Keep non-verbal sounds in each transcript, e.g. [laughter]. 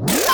you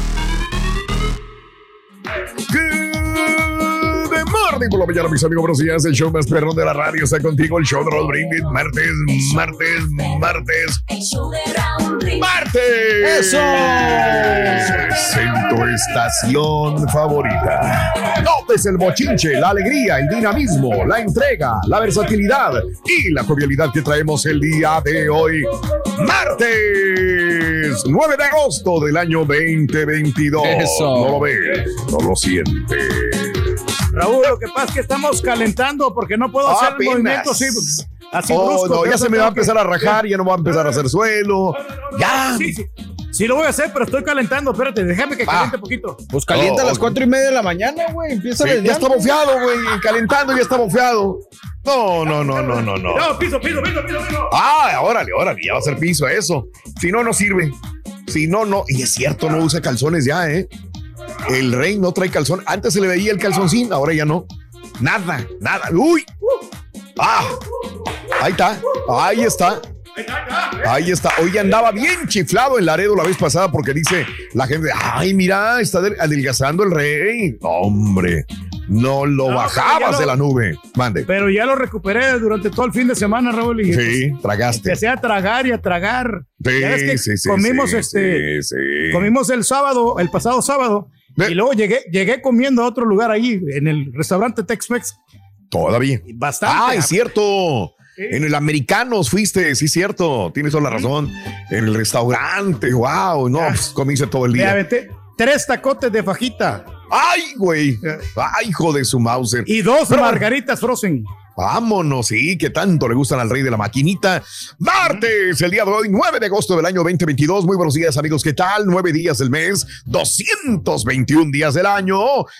La mañana, mis amigos. Buenos días. El show más perrón de la radio está contigo. El show de Raúl Brindis. Martes, martes, martes. ¡Martes! ¡Eso! En tu estación favorita. Notes el bochinche, la alegría, el dinamismo, la entrega, la versatilidad y la jovialidad que traemos el día de hoy. Martes 9 de agosto del año 2022. Eso. No lo ves, no lo sientes. Raúl, lo que pasa es que estamos calentando porque no puedo hacer el movimiento así, así Oh, brusco. no, ya se me va a que- empezar a rajar, ya no va a empezar a hacer suelo. Ya. Sí, sí. Sí lo voy a hacer, pero estoy calentando. Espérate, déjame que caliente un poquito. Pues calienta Oh, a las ok. cuatro y media de la mañana, güey. Empieza Sí, ya está bofeado, güey. Calentando, ya está bofeado. No, no, no, no, no, no. No, piso, piso, piso, piso, piso. Ah, órale, órale, ya va a ser piso eso. Si no, no sirve. Si no, no. Y es cierto, no usa calzones ya, ¿eh? El rey no trae calzón. Antes se le veía el calzoncín, ahora ya no. Nada, nada. Uy. Ah. Ahí está. Ahí está. Ahí está. Hoy andaba bien chiflado en Laredo la vez pasada porque dice la gente, ay, mira, está del- adelgazando el rey. Hombre, no lo No, bajabas ya de la nube. Mande. Pero ya lo recuperé durante todo el fin de semana, Raúl. Y Sí, pues, tragaste. empecé a tragar y a tragar. Sí, Ya que sí, sí, comimos este, sí, sí. comimos el sábado, el pasado sábado, y luego llegué, llegué comiendo a otro lugar ahí, en el restaurante Tex-Mex. Todavía. Bastante. Ah, es cierto. Sí. En el Americanos fuiste, sí, cierto. Tienes toda la razón. En el restaurante, wow. No, pues comiste todo el día. tres tacotes de fajita Ay, güey. Ay, hijo de su Mauser. y dos Pero- margaritas frozen. Vámonos, sí, que tanto le gustan al rey de la maquinita. Martes, el día de hoy, 9 de agosto del año 2022. Muy buenos días, amigos. ¿Qué tal? Nueve días del mes, 221 días del año.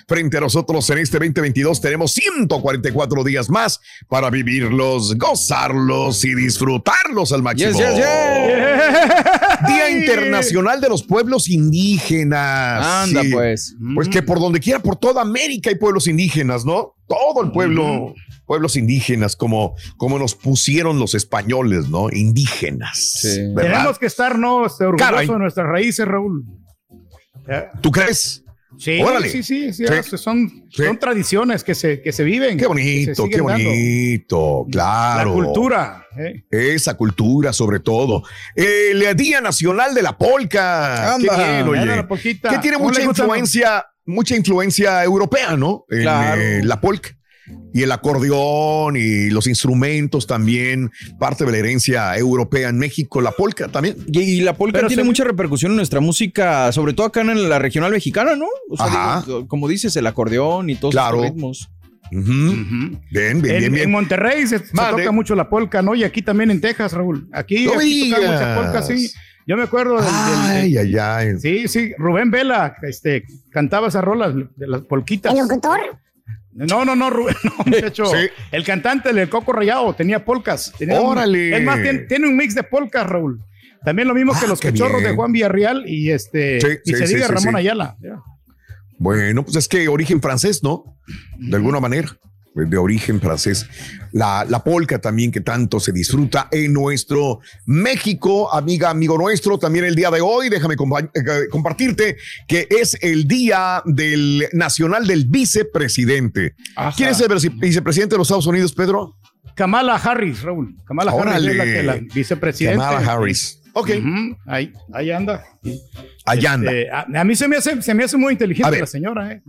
Frente a nosotros en este 2022 tenemos 144 días más para vivirlos, gozarlos y disfrutarlos al máximo. Yes, yes, yes. Día Internacional de los Pueblos Indígenas. Anda, Sí. pues. Pues que por donde quiera, por toda América hay pueblos indígenas, ¿no? Todo el pueblo, pueblos indígenas, como, como nos pusieron los españoles, ¿no? Indígenas. Tenemos que estar, ¿no? Este, orgullosos Caray. de nuestras raíces, Raúl. Eh, ¿Tú crees? Sí, Órale. sí, sí, sí, Sí. Son, Sí. son tradiciones que se, que se viven. Qué bonito, qué dando. bonito, claro. La cultura. eh. Esa cultura, sobre todo. El Día Nacional de la Polca. Anda, qué bien, oye. La. Que tiene ¿Cómo mucha influencia, mucha influencia europea, ¿no? En, Claro. eh, la polca. Y el acordeón y los instrumentos también, parte de la herencia europea en México, la polka también. Y, la polka Pero tiene se- mucha repercusión en nuestra música, sobre todo acá en la regional mexicana, ¿no? O sea, Ajá. digo, como dices, el acordeón y todos Claro. esos ritmos. Ujú. Ujú. Bien, bien, En, bien, en bien. Monterrey se, se toca mucho la polka, ¿no? Y aquí también en Texas, Raúl. Aquí, No aquí tocan mucha polka, sí. Yo me acuerdo del, del- Ay, ay, ay. Sí, sí, Rubén Vela este, cantaba esas rolas de las polquitas. ¿El locutor? No, no, no, Rubén, no, muchacho. Sí. El cantante del Coco Rayado tenía polcas. Tenía un- Órale. es más, tiene, tiene un mix de polcas, Raúl. También lo mismo Ah, que los cachorros bien. de Juan Villarreal y este Sí, y sí, se diga Ramón. Ayala. Ya. Bueno, pues es que origen francés, ¿no? De alguna manera, de origen francés. La, la polka también que tanto se disfruta en nuestro México, amiga, amigo nuestro, también el día de hoy, déjame compa- eh, compartirte que es el día del nacional del vicepresidente. Ajá. ¿Quién es el vice- vicepresidente de los Estados Unidos, Pedro? Kamala Harris, Raúl. Kamala Harris es la, que la vicepresidenta. Kamala Harris. Ok, ahí, ahí anda. allá anda. Este, a, a mí se me hace, se me hace muy inteligente la señora, ¿eh?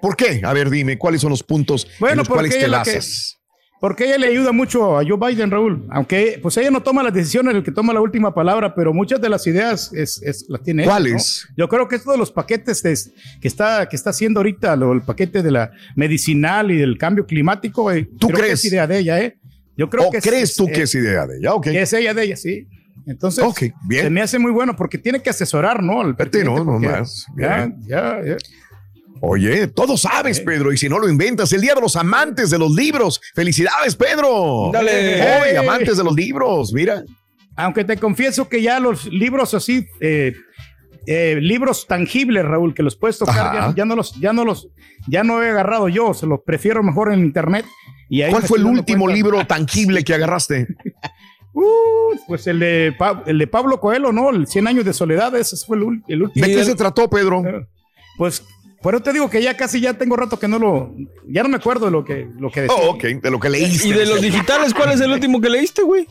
¿Por qué? A ver, dime, ¿cuáles son los puntos en Bueno, los cuales te lazas? Porque ella le ayuda mucho a Joe Biden, Raúl. Aunque, pues ella no toma las decisiones, el que toma la última palabra, pero muchas de las ideas es, es- las tiene ella, ¿Cuáles? ¿no? Yo creo que esto de los paquetes que, está, que está haciendo ahorita, lo- el paquete de la medicinal y del cambio climático, eh, ¿Tú creo que crees? es idea de ella, ¿eh? Yo creo ¿O que es- crees tú que es idea de ella? Ok. que es ella de ella, sí. Entonces, bien. se me hace muy bueno porque tiene que asesorar, ¿no? Al Vete, no, no más. Ya, ya, ya. Oye, todo sabes, Pedro, y si no lo inventas, el Día de los Amantes de los Libros. ¡Felicidades, Pedro! Dale. Hoy, amantes de los libros, mira. Aunque te confieso que ya los libros así, eh, eh, libros tangibles, Raúl, que los puedes tocar, ya, ya no los, ya no los, ya no he agarrado yo, se los prefiero mejor en internet. Y ahí ¿Cuál fue el último cuenta. libro tangible que agarraste? [laughs] Uh, pues el de, el de Pablo Coelho, ¿no? El 100 años de soledad, ese fue el, el último. ¿De qué se trató, Pedro? Pues, por eso te digo que ya casi ya tengo rato que no lo, ya no me acuerdo de lo que, lo que decía. Oh, ok, de lo que leíste. ¿Y de los digitales cuál es el último que leíste, güey?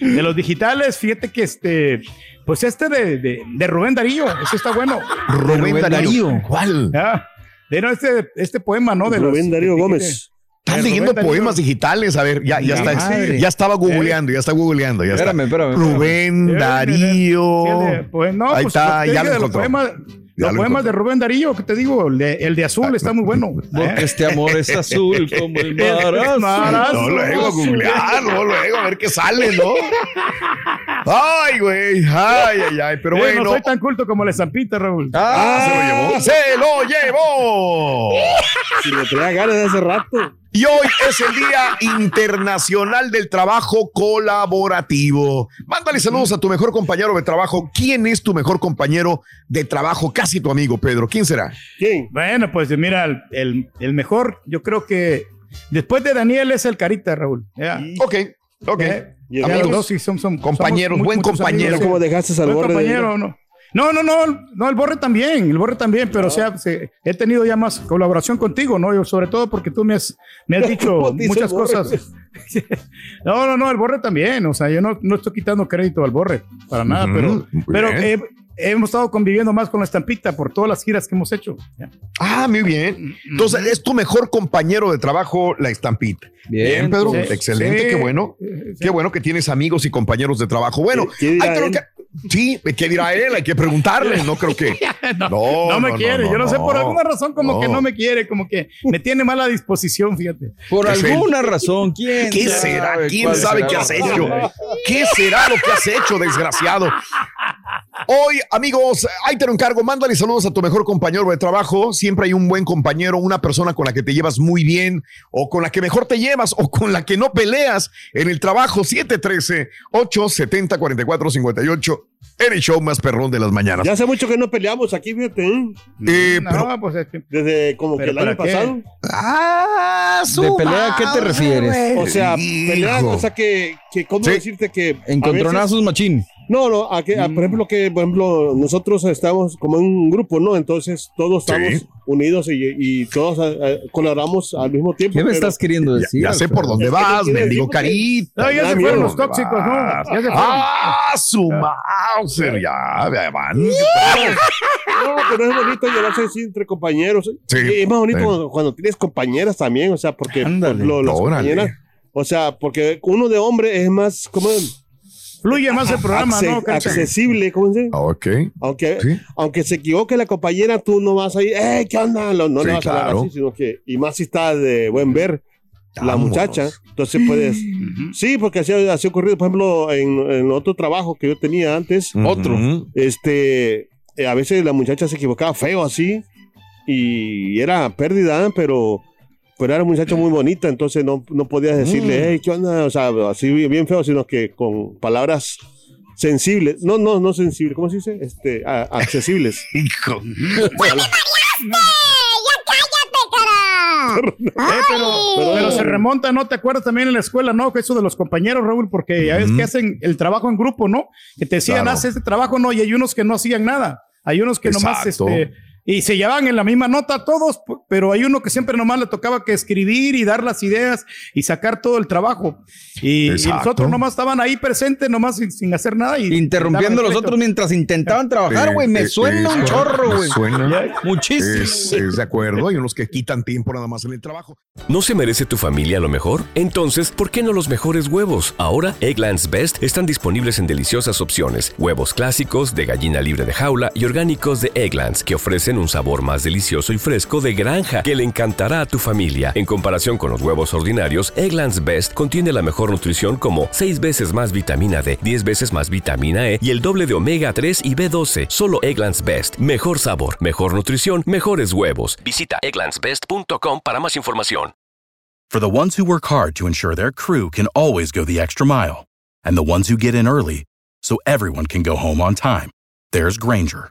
De los digitales, fíjate que este, pues este de, de, de Rubén Darío, ese está bueno. Rubén, Rubén Darío. Darío. ¿Cuál? Ya. De no, este, este poema, ¿no? De Rubén los- Darío de- Gómez. Estás Rubén leyendo Darío. poemas digitales. A ver, ya, ya está. madre. Ya estaba googleando, ya está googleando. Ya está. Espérame, espérame. espérame. Rubén Darío. Sí, de- pues, no, Ahí pues, está, ya lo encontró. Ya los lo poemas de Rubén Darío, que te digo, el de, el de azul está muy bueno. [laughs] Porque ¿eh? este amor es azul como el [laughs] mar azul. mar azul. No, luego a googlear, no, luego a ver qué sale, ¿no? Ay, güey. Ay, ay, ay. Pero Eh, bueno. No soy tan culto como la Zampita, Raúl. Ah, se lo llevó. ¡Se lo llevó! [laughs] Si le traía ganas de hace rato. Y hoy es el Día Internacional del Trabajo Colaborativo. Mándale saludos a tu mejor compañero de trabajo. ¿Quién es tu mejor compañero de trabajo? Casi tu amigo, Pedro. ¿Quién será? ¿Quién? Bueno, pues mira, el, el- el mejor, yo creo que después de Daniel es el Carita, Raúl. Ya. Ok, ok. Y el ya amigos, los dos sí son, son- compañeros, buen compañero. amigos, ¿Cómo sí. dejaste al Buen borde? de- compañero, no. No, no, no, no, el Borre también, el Borre también, pero o sea, se- he tenido ya más colaboración contigo, ¿no? Yo, sobre todo porque tú me has, me has [laughs] dicho ¿Cómo dice muchas cosas. [laughs] no, no, no, el Borre también, o sea, yo no, no estoy quitando crédito al Borre, para nada, pero, pero eh, hemos estado conviviendo más con la estampita por todas las giras que hemos hecho. ¿ya? Ah, muy bien. Entonces, es tu mejor compañero de trabajo, la estampita. Bien, Bien, Pedro. sí, Excelente, sí. qué bueno. Sí. Qué bueno que tienes amigos y compañeros de trabajo. Bueno, ¿Qué- qué dirá hay que- él? que- sí, ¿qué dirá él? Hay que preguntarle. No creo que. [laughs] no, No, no me no, quiere, no, yo no, sé, por alguna razón como No. que no me quiere, como que me tiene mala disposición, fíjate. Por alguna razón, ¿quién? ¿Qué sabe será? ¿Quién sabe será qué has hecho? ¿Qué será lo que has hecho, desgraciado? Hoy, amigos, ahí te lo encargo. Mándale saludos a tu mejor compañero de trabajo. Siempre hay un buen compañero, una persona con la que te llevas muy bien, o con la que mejor te llevas, o con la que no peleas en el trabajo. 713-870-4458. En el show más perrón de las mañanas. Ya hace mucho que no peleamos aquí, fíjate. ¿eh? Eh, no, pero- pues es que Desde como que ¿Pero el año pasado. Ah, su ¿De pelea a qué te refieres? O sea, Hijo. pelear, o sea que, que ¿cómo Sí. decirte que a Encontronazos machín. No, no, aquí, por ejemplo, que por ejemplo, nosotros estamos como en un grupo, ¿no? Entonces todos estamos Sí. unidos y, y todos ah, ah, colaboramos al mismo tiempo. ¿Qué me pero- estás queriendo decir? ya sé por dónde vas, mendigo carita. No, ya se fueron los tóxicos, no. Ya se fueron. Ah, su Mauser, ya, ya van. No, pero es bonito llevarse así entre compañeros. Sí. Y es más bonito Sí. cuando, cuando tienes compañeras también, o sea, porque Ándale. lo- las Órale. compañeras, o sea, porque uno de hombre es más como Fluye más el programa, acce- ¿no? Accesible, ¿cómo se dice? Ok. Aunque, Sí. aunque se equivoque la compañera, tú no vas a ir, ¡eh, qué onda! No, no Sí, le vas a hablar así, sino que, y más si está de buen ver la Vámonos. muchacha, entonces puedes, sí, porque así, así ha ocurrido, por ejemplo, en, en otro trabajo que yo tenía antes, Otro. Este, eh, a veces la muchacha se equivocaba feo así, y era pérdida, pero, pero era una muchacha muy bonita, entonces no, no podías decirle, hey, ¿qué onda? O sea, así bien feo, sino que con palabras sensibles, no, no, no sensibles, ¿cómo se dice? Este, a- accesibles. [laughs] Hijo. [laughs] Eh, pero, pero se remonta, ¿no? ¿Te acuerdas también en la escuela, no? Que eso de los compañeros, Raúl, porque ya ves que hacen el trabajo en grupo, ¿no? Que te decían, Claro. haz este trabajo, ¿no? Y hay unos que no hacían nada. Hay unos que nomás, este, y se llevaban en la misma nota todos, pero hay uno que siempre nomás le tocaba que escribir y dar las ideas y sacar todo el trabajo. Y, y los otros nomás estaban ahí presentes, nomás sin, sin hacer nada. Y Interrumpiendo a los otros mientras intentaban trabajar, güey. Me Eh, suena un chorro, güey. Suena. Muchísimo. Es, es de acuerdo. Hay unos que quitan tiempo nada más en el trabajo. ¿No se merece tu familia lo mejor? Entonces, ¿por qué no los mejores huevos? Ahora, Egglands Best están disponibles en deliciosas opciones. Huevos clásicos, de gallina libre de jaula y orgánicos de Egglands, que ofrecen un sabor más delicioso y fresco de granja que le encantará a tu familia. En comparación con los huevos ordinarios, Egglands Best contiene la mejor nutrición como 6 veces más vitamina D, 10 veces más vitamina E y el doble de omega 3 y B12. Solo Egglands Best. Mejor sabor, mejor nutrición, mejores huevos. Visita egglandsbest.com para más información. For the ones who work hard to ensure their crew can always go the extra mile, and the ones who get in early so everyone can go home on time, there's Granger,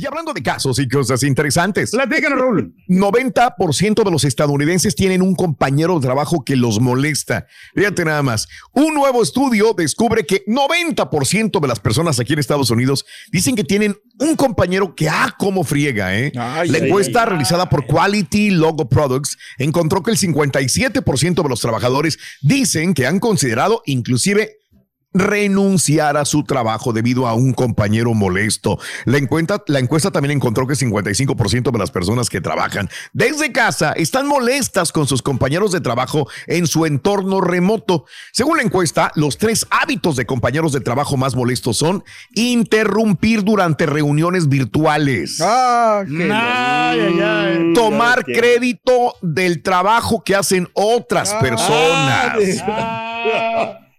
Y hablando de casos y cosas interesantes. Platícanos, Raúl. 90% de los estadounidenses tienen un compañero de trabajo que los molesta. Fíjate nada más. Un nuevo estudio descubre que 90% de las personas aquí en Estados Unidos dicen que tienen un compañero que, ah, cómo friega, ¿eh? Ay, La ay, encuesta realizada por Quality Logo Products encontró que el 57% de los trabajadores dicen que han considerado inclusive renunciar a su trabajo debido a un compañero molesto. La encuesta, la encuesta también encontró que 55% de las personas que trabajan desde casa están molestas con sus compañeros de trabajo en su entorno remoto. Según la encuesta, los tres hábitos de compañeros de trabajo más molestos son interrumpir durante reuniones virtuales. Ah, qué Ay, ay, ay. Tomar crédito del trabajo que hacen otras personas. Ah,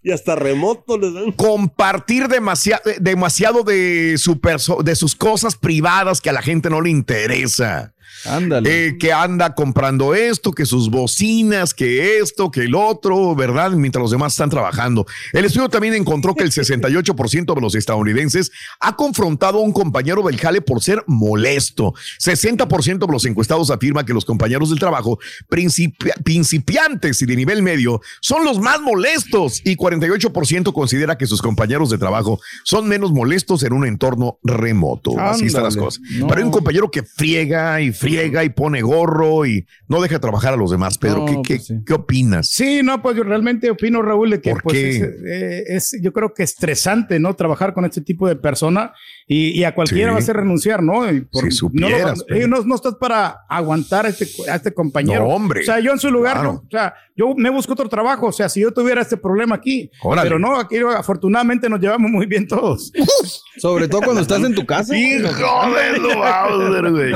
Y hasta remoto les dan. compartir demasiado, de, su de sus cosas privadas que a la gente no le interesa. Ándale. Eh, que anda comprando esto, que sus bocinas, que esto, que el otro, ¿verdad? Mientras los demás están trabajando. El estudio también encontró que el 68% de los estadounidenses ha confrontado a un compañero del jale por ser molesto. 60% de los encuestados afirma que los compañeros del trabajo principi- principiantes y de nivel medio son los más molestos y 48% considera que sus compañeros de trabajo son menos molestos en un entorno remoto. Así están las Ándale. cosas. No. Pero hay un compañero que friega y friega y pone gorro y no deja trabajar a los demás. Pedro, ¿qué, qué, qué opinas? Sí, no, pues yo realmente opino, Raúl, de que ¿Por pues, es, eh, es- yo creo que estresante, ¿no? Trabajar con este tipo de persona y, y a cualquiera Sí. va a hacer renunciar, ¿no? Y Si no, supieras, lo- eh, no, no estás para aguantar a este, a este compañero. No, hombre. O sea, yo en su lugar, Claro. no, o sea, yo me busco otro trabajo, o sea, si yo tuviera este problema aquí, Órale. pero no, aquí afortunadamente nos llevamos muy bien todos. [laughs] Sobre todo cuando estás en tu casa. Hijo de Bowser, güey.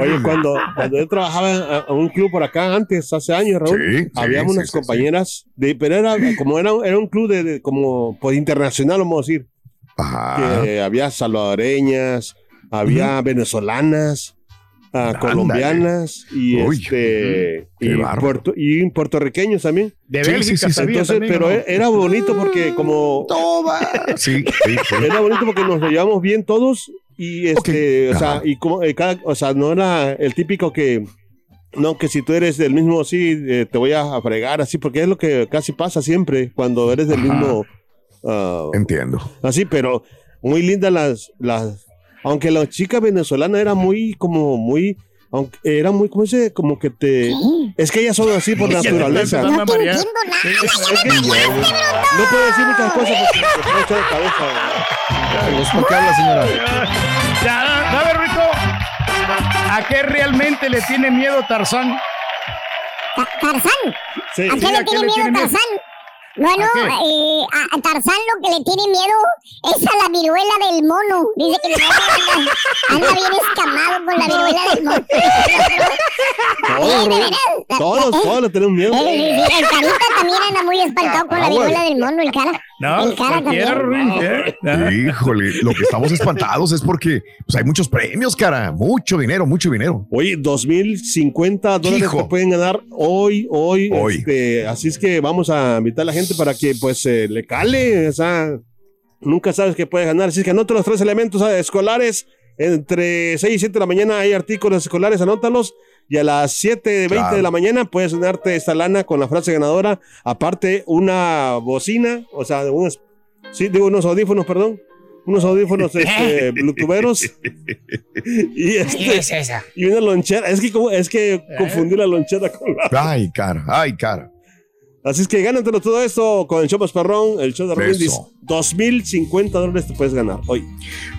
Oye, cuando, cuando yo trabajaba en un club por acá antes, hace años, Raúl, Sí, había sí, unas sí, compañeras, De, pero era como era, era un club de, de- como pues, internacional, vamos a decir. Ajá. Que había salvadoreñas, había venezolanas, ah, colombianas y Uy, este y, bárbaro. puerto- y puertorriqueños también. De Sí, Bélgica sí, sí, sí. sabía Entonces, también, pero ¿no? e- era bonito porque como Toma. [laughs] Sí, sí, sí. era bonito porque nos llevamos bien todos y este, o sea, y como eh, cada, o sea, no era el típico que no que si tú eres del mismo sí eh, te voy a fregar así porque es lo que casi pasa siempre cuando eres del Ajá. mismo ah, Entiendo. así, pero muy lindas las las aunque la chica venezolana era muy como muy aunque era muy como ese como que te es que ellas son así por [laughs] naturaleza. No te marear. entiendo nada. Es que- no puedo decir muchas cosas porque me puedo echar de cabeza. ¿Vos por qué hablas, señora? Ya, ¿sabe, Rico? ¿A qué realmente le tiene miedo Tarzán? Ta- Tarzán. Sí. ¿A qué Sí, le tiene miedo Tarzán? Bueno, eh, a, a Tarzán lo que le tiene miedo es a la viruela del mono. Dice que anda, anda bien escamado con la viruela del mono. [laughs] Todos, de. Todos, Eh, todos le tenemos miedo. eh, sí, sí, el carita también anda muy espantado con la Agua. viruela del mono, el cara. No, el cara también. ¿eh? Ah. Híjole, lo que estamos espantados es porque pues, hay muchos premios, cara. Mucho dinero, mucho dinero. Oye, 2050 dólares Hijo. que pueden ganar hoy, hoy. Hoy. este, así es que vamos a invitar a la gente para que pues eh, le cale. O sea, nunca sabes qué puede ganar. Así es que anota los tres elementos eh, escolares. Entre 6 y 7 de la mañana hay artículos escolares, anótalos. Y a las 7.20 Claro. de la mañana puedes ganarte esta lana con la frase ganadora. Aparte, una bocina, o sea, unos, sí, digo, unos audífonos, perdón. Unos audífonos [laughs] este, bluetootheros. [laughs] y, este, es esa? y una lonchera. Es que, es que confundí la lonchera con la. Ay, cara, ay, cara. Así es que gánatelo todo esto con el show más perrón, el show de Raúl Eso. Brindis. 2050 dólares te puedes ganar hoy.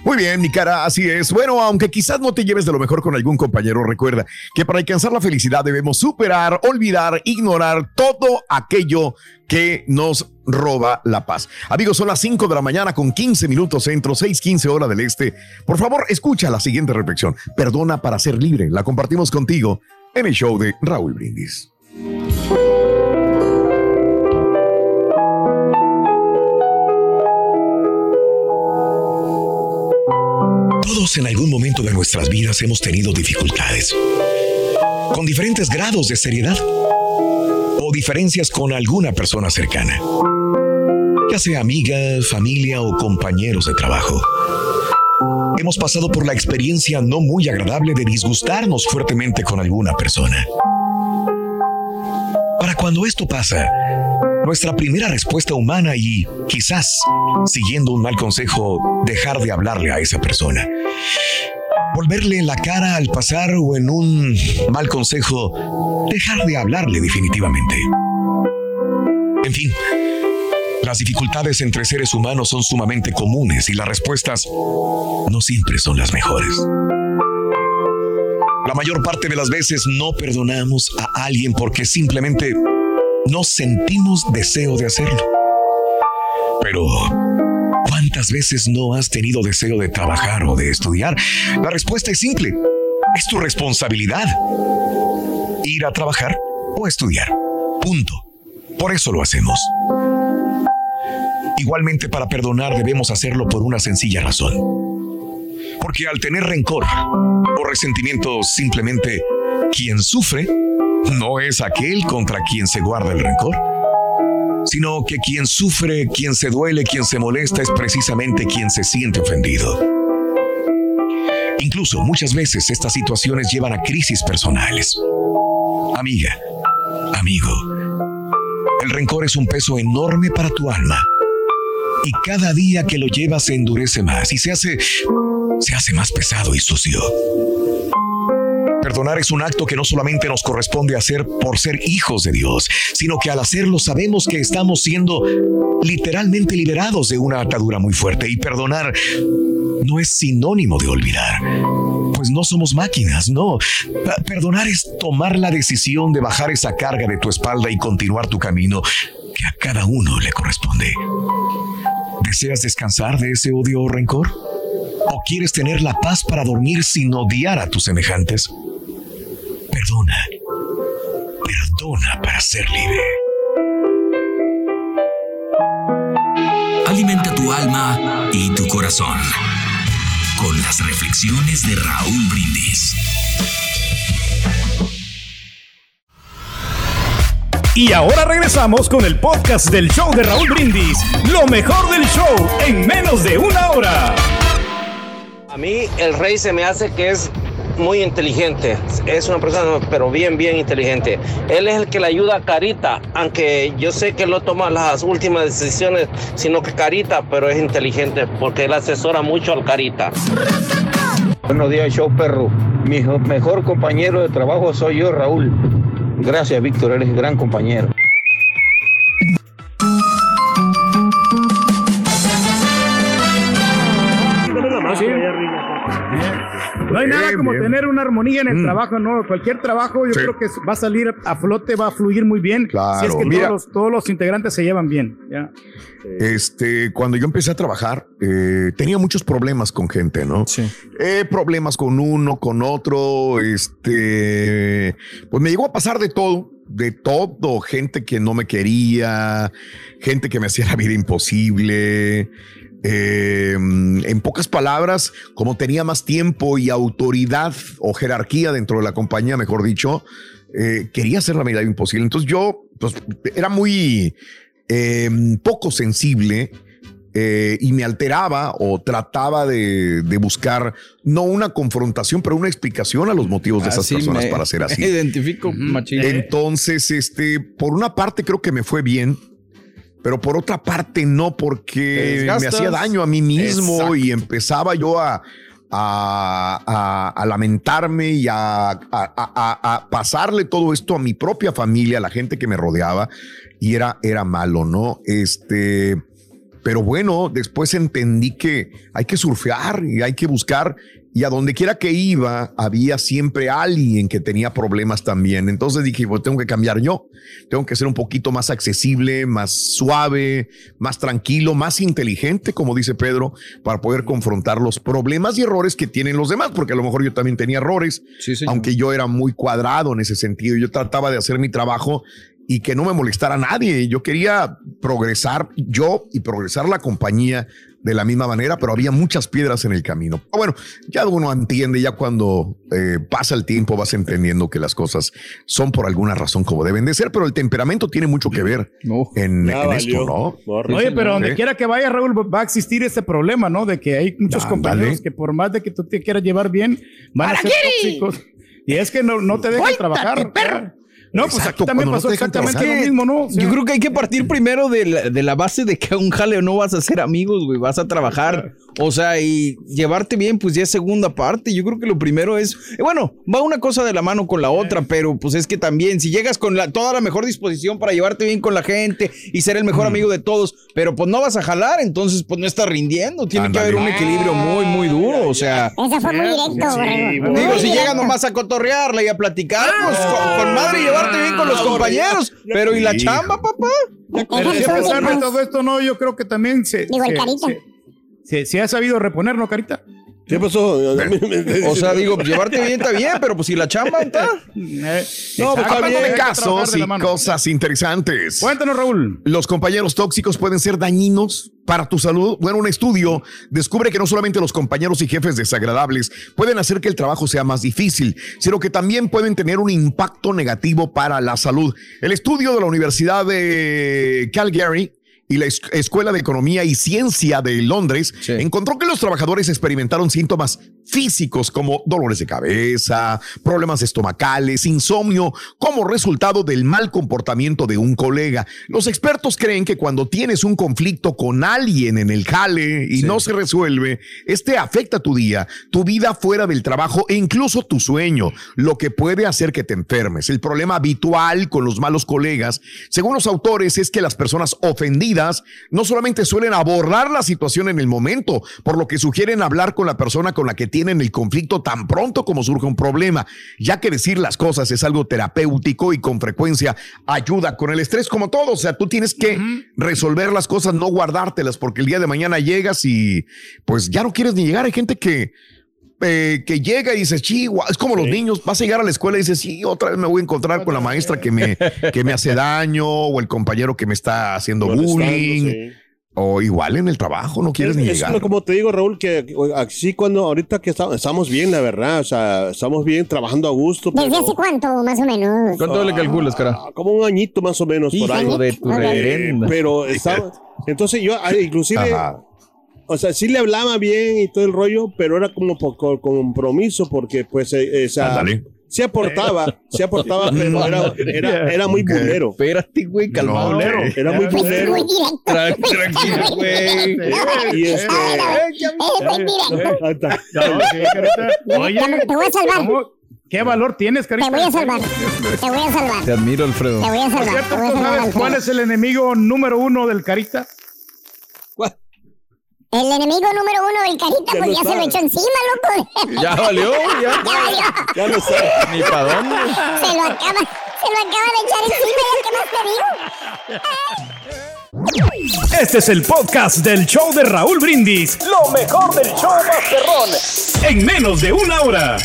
Muy bien, mi cara, así es. Bueno, aunque quizás no te lleves de lo mejor con algún compañero, recuerda que para alcanzar la felicidad debemos superar, olvidar, ignorar todo aquello que nos roba la paz. Amigos, son las 5 de la mañana con 15 minutos centro, 6:15 hora del este. Por favor, escucha la siguiente reflexión. Perdona para ser libre. La compartimos contigo en el show de Raúl Brindis. Todos en algún momento de nuestras vidas hemos tenido dificultades, con diferentes grados de seriedad o diferencias con alguna persona cercana, ya sea amiga, familia o compañeros de trabajo. Hemos pasado por la experiencia no muy agradable de disgustarnos fuertemente con alguna persona. Para cuando esto pasa, nuestra primera respuesta humana y quizás, siguiendo un mal consejo, dejar de hablarle a esa persona. Volverle la cara al pasar o en un mal consejo, dejar de hablarle definitivamente. En fin, las dificultades entre seres humanos son sumamente comunes y las respuestas no siempre son las mejores. La mayor parte de las veces no perdonamos a alguien porque simplemente no sentimos deseo de hacerlo. Pero, ¿cuántas veces no has tenido deseo de trabajar o de estudiar? La respuesta es simple. Es tu responsabilidad. Ir a trabajar o estudiar. Punto. Por eso lo hacemos. Igualmente para perdonar debemos hacerlo por una sencilla razón. Porque al tener rencor o resentimiento simplemente quien sufre no es aquel contra quien se guarda el rencor, sino que quien sufre, quien se duele, quien se molesta es precisamente quien se siente ofendido. Incluso muchas veces estas situaciones llevan a crisis personales. Amiga, amigo, el rencor es un peso enorme para tu alma. Y cada día que lo llevas se endurece más y se hace se hace más pesado y sucio. Perdonar es un acto que no solamente nos corresponde hacer por ser hijos de Dios, sino que al hacerlo sabemos que estamos siendo literalmente liberados de una atadura muy fuerte. Y perdonar no es sinónimo de olvidar. Pues no somos máquinas, no. Perdonar es tomar la decisión de bajar esa carga de tu espalda y continuar tu camino que a cada uno le corresponde. ¿Deseas descansar de ese odio o rencor? ¿O quieres tener la paz para dormir sin odiar a tus semejantes? Perdona. Perdona para ser libre. Alimenta tu alma y tu corazón con las reflexiones de Raúl Brindis. Y ahora regresamos con el podcast del show de Raúl Brindis. Lo mejor del show en menos de una hora. A mí el rey se me hace que es muy inteligente. Es una persona, pero bien, bien inteligente. Él es el que le ayuda a Carita, aunque yo sé que él no toma las últimas decisiones, sino que Carita, pero es inteligente porque él asesora mucho al Carita. Buenos días, show perro. Mi jo- mejor compañero de trabajo soy yo, Raúl. Gracias, Víctor, eres gran compañero. Como bien. tener una armonía en el Mm. trabajo, ¿no? Cualquier trabajo yo Sí. creo que va a salir a flote, va a fluir muy bien. Claro, si es que mira. todos los, todos los integrantes se llevan bien. ¿ya? Este, cuando yo empecé a trabajar, eh, tenía muchos problemas con gente, ¿no? Sí. problemas con uno, con otro, este, pues me llegó a pasar de todo, de todo, gente que no me quería, gente que me hacía la vida imposible. Eh, en pocas palabras, como tenía más tiempo y autoridad o jerarquía dentro de la compañía, mejor dicho, eh, quería hacer la vida imposible. Entonces yo, pues, era muy eh, poco sensible eh, y me alteraba o trataba de, de buscar no una confrontación, pero una explicación a los motivos de esas personas me- para ser así. me [laughs] identifico, machín. Entonces, este, por una parte creo que me fue bien, pero por otra parte no, porque me hacía daño a mí mismo Exacto. y empezaba yo a, a, a- a lamentarme y a- a pasarle todo esto a mi propia familia, a la gente que me rodeaba, y era, era malo, ¿no? Este. Pero bueno, después entendí que hay que surfear y hay que buscar. Y a donde quiera que iba, había siempre alguien que tenía problemas también. Entonces dije, pues tengo que cambiar yo. Tengo que ser un poquito más accesible, más suave, más tranquilo, más inteligente, como dice Pedro, para poder confrontar los problemas y errores que tienen los demás, porque a lo mejor yo también tenía errores, aunque yo era muy cuadrado en ese sentido. Yo trataba de hacer mi trabajo y que no me molestara a nadie. Yo quería progresar yo y progresar la compañía de la misma manera, pero había muchas piedras en el camino. Pero bueno, ya uno entiende, ya cuando eh, pasa el tiempo vas entendiendo que las cosas son por alguna razón como deben de ser, pero el temperamento tiene mucho que ver en, Ya en valió. esto, ¿no? Oye, pero donde ¿Eh? quiera que vaya, Raúl, va a existir este problema, ¿no? De que hay muchos compañeros que por más de que tú te quieras llevar bien, van a ser tóxicos. Y es que no, no te dejan trabajar. No, pues aquí también pasó exactamente lo mismo, ¿no? Yo creo que hay que partir primero de la, de la base de que a un jale no vas a ser amigos, güey, vas a trabajar. O sea, y llevarte bien, pues ya es segunda parte. Yo creo que lo primero es, bueno, va una cosa de la mano con la otra, pero pues es que también, si llegas con la, toda la mejor disposición para llevarte bien con la gente y ser el mejor amigo de todos, pero pues no vas a jalar, entonces pues no estás rindiendo. Tiene que haber un equilibrio muy, muy duro. O sea, Esa fue muy directo. Muy Digo, si llegas nomás a cotorrearla y a platicar, pues con, con madre y llevarte bien con los compañeros. Pero ¿y la Sí. chamba, papá? Pero si a pesar de todo esto, no, yo creo que también se. Digo, el se- se- se ha sabido reponer, ¿no, Carita? ¿Qué pasó? O sea, digo, llevarte bien está bien, pero pues si la chamba está. No, pues de casos de y cosas interesantes. Cuéntanos, Raúl. Los compañeros tóxicos pueden ser dañinos para tu salud. Bueno, un estudio descubre que no solamente los compañeros y jefes desagradables pueden hacer que el trabajo sea más difícil, sino que también pueden tener un impacto negativo para la salud. El estudio de la Universidad de Calgary y la Es- Escuela de Economía y Ciencia de Londres encontró que los trabajadores experimentaron síntomas físicos como dolores de cabeza, problemas estomacales, insomnio, como resultado del mal comportamiento de un colega. Los expertos creen que cuando tienes un conflicto con alguien en el jale y no se resuelve, este afecta tu día, tu vida fuera del trabajo e incluso tu sueño, lo que puede hacer que te enfermes. El problema habitual con los malos colegas, según los autores, es que las personas ofendidas no solamente suelen abordar la situación en el momento, por lo que sugieren hablar con la persona con la que tienen el conflicto tan pronto como surge un problema, ya que decir las cosas es algo terapéutico y con frecuencia ayuda con el estrés como todo. O sea, tú tienes que resolver las cosas, no guardártelas, porque el día de mañana llegas y pues ya no quieres ni llegar. Hay gente que... eh, que llega y dice, chihuahua, es como los niños, vas a llegar a la escuela y dices, sí, otra vez me voy a encontrar con la maestra que me, que me [laughs] hace daño o el compañero que me está haciendo bullying. O igual en el trabajo, no quieres Es- ni es llegar. como te digo, Raúl, que así cuando ahorita que estamos, estamos bien, la verdad, o sea, estamos bien trabajando a gusto. ¿Desde pero- hace cuánto, más o menos? ¿Cuánto le calculas, cara? Como un añito más o menos por ahí. Hijo de tu Eh, reverenda. Pero estaba, entonces yo, ah, inclusive, Ajá. o sea, sí le hablaba bien y todo el rollo, pero era como por por compromiso porque pues, eh, eh, o sea, Sí aportaba, sí aportaba, [laughs] pero era, era, [laughs] era muy bulero. Espérate, güey, calmado. No, era muy bulero. Tranquilo, güey. Y este... Oye, Te- voy a salvar. ¿cómo- ¿Qué valor tienes, Carita? Te voy a salvar. Te voy a salvar. Te admiro, Alfredo. Te voy a salvar. cierto, Te voy a ¿tú salvar, sabes Alfredo. cuál es el enemigo número uno del Carita? El enemigo número uno del carita, Ya pues ya se lo echó encima, loco. [laughs] Ya valió, ya. [laughs] Ya valió. Ya lo sé. Ni para dónde. Se lo acaba, se lo acaba de echar encima, ya que más te digo. Este es el podcast del show de Raúl Brindis. Lo mejor del show Masterrón. En menos de una hora.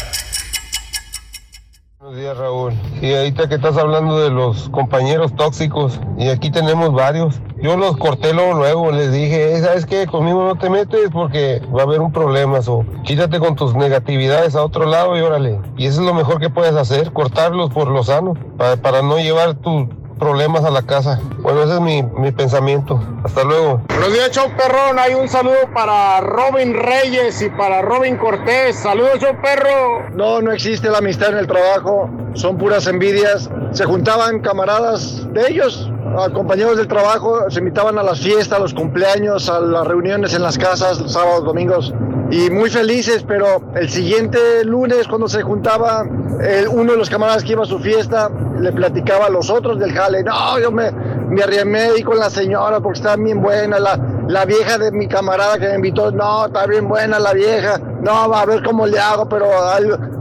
Buenos días, Raúl. Y ahorita que estás hablando de los compañeros tóxicos, y aquí tenemos varios. Yo los corté luego, luego les dije, "Eh, ¿sabes qué? Conmigo no te metes porque va a haber un problema. O quítate con tus negatividades a otro lado y órale. Y eso es lo mejor que puedes hacer, cortarlos por lo sano, para, para no llevar tus problemas a la casa. Bueno, ese es mi, mi pensamiento. Hasta luego. Buenos días, show perrón. Hay un saludo para Robin Reyes y para Robin Cortés. Saludos, show perro. No, no existe la amistad en el trabajo, son puras envidias. Se juntaban camaradas de ellos, a compañeros del trabajo, se invitaban a las fiestas, a los cumpleaños, a las reuniones en las casas, los sábados, domingos, y muy felices, pero el siguiente lunes cuando se juntaba, el- uno de los camaradas que iba a su fiesta le platicaba a los otros del jale, no, yo me, me arrimé con la señora porque está bien buena, la, la vieja de mi camarada que me invitó, no, está bien buena la vieja, no, va a ver cómo le hago, pero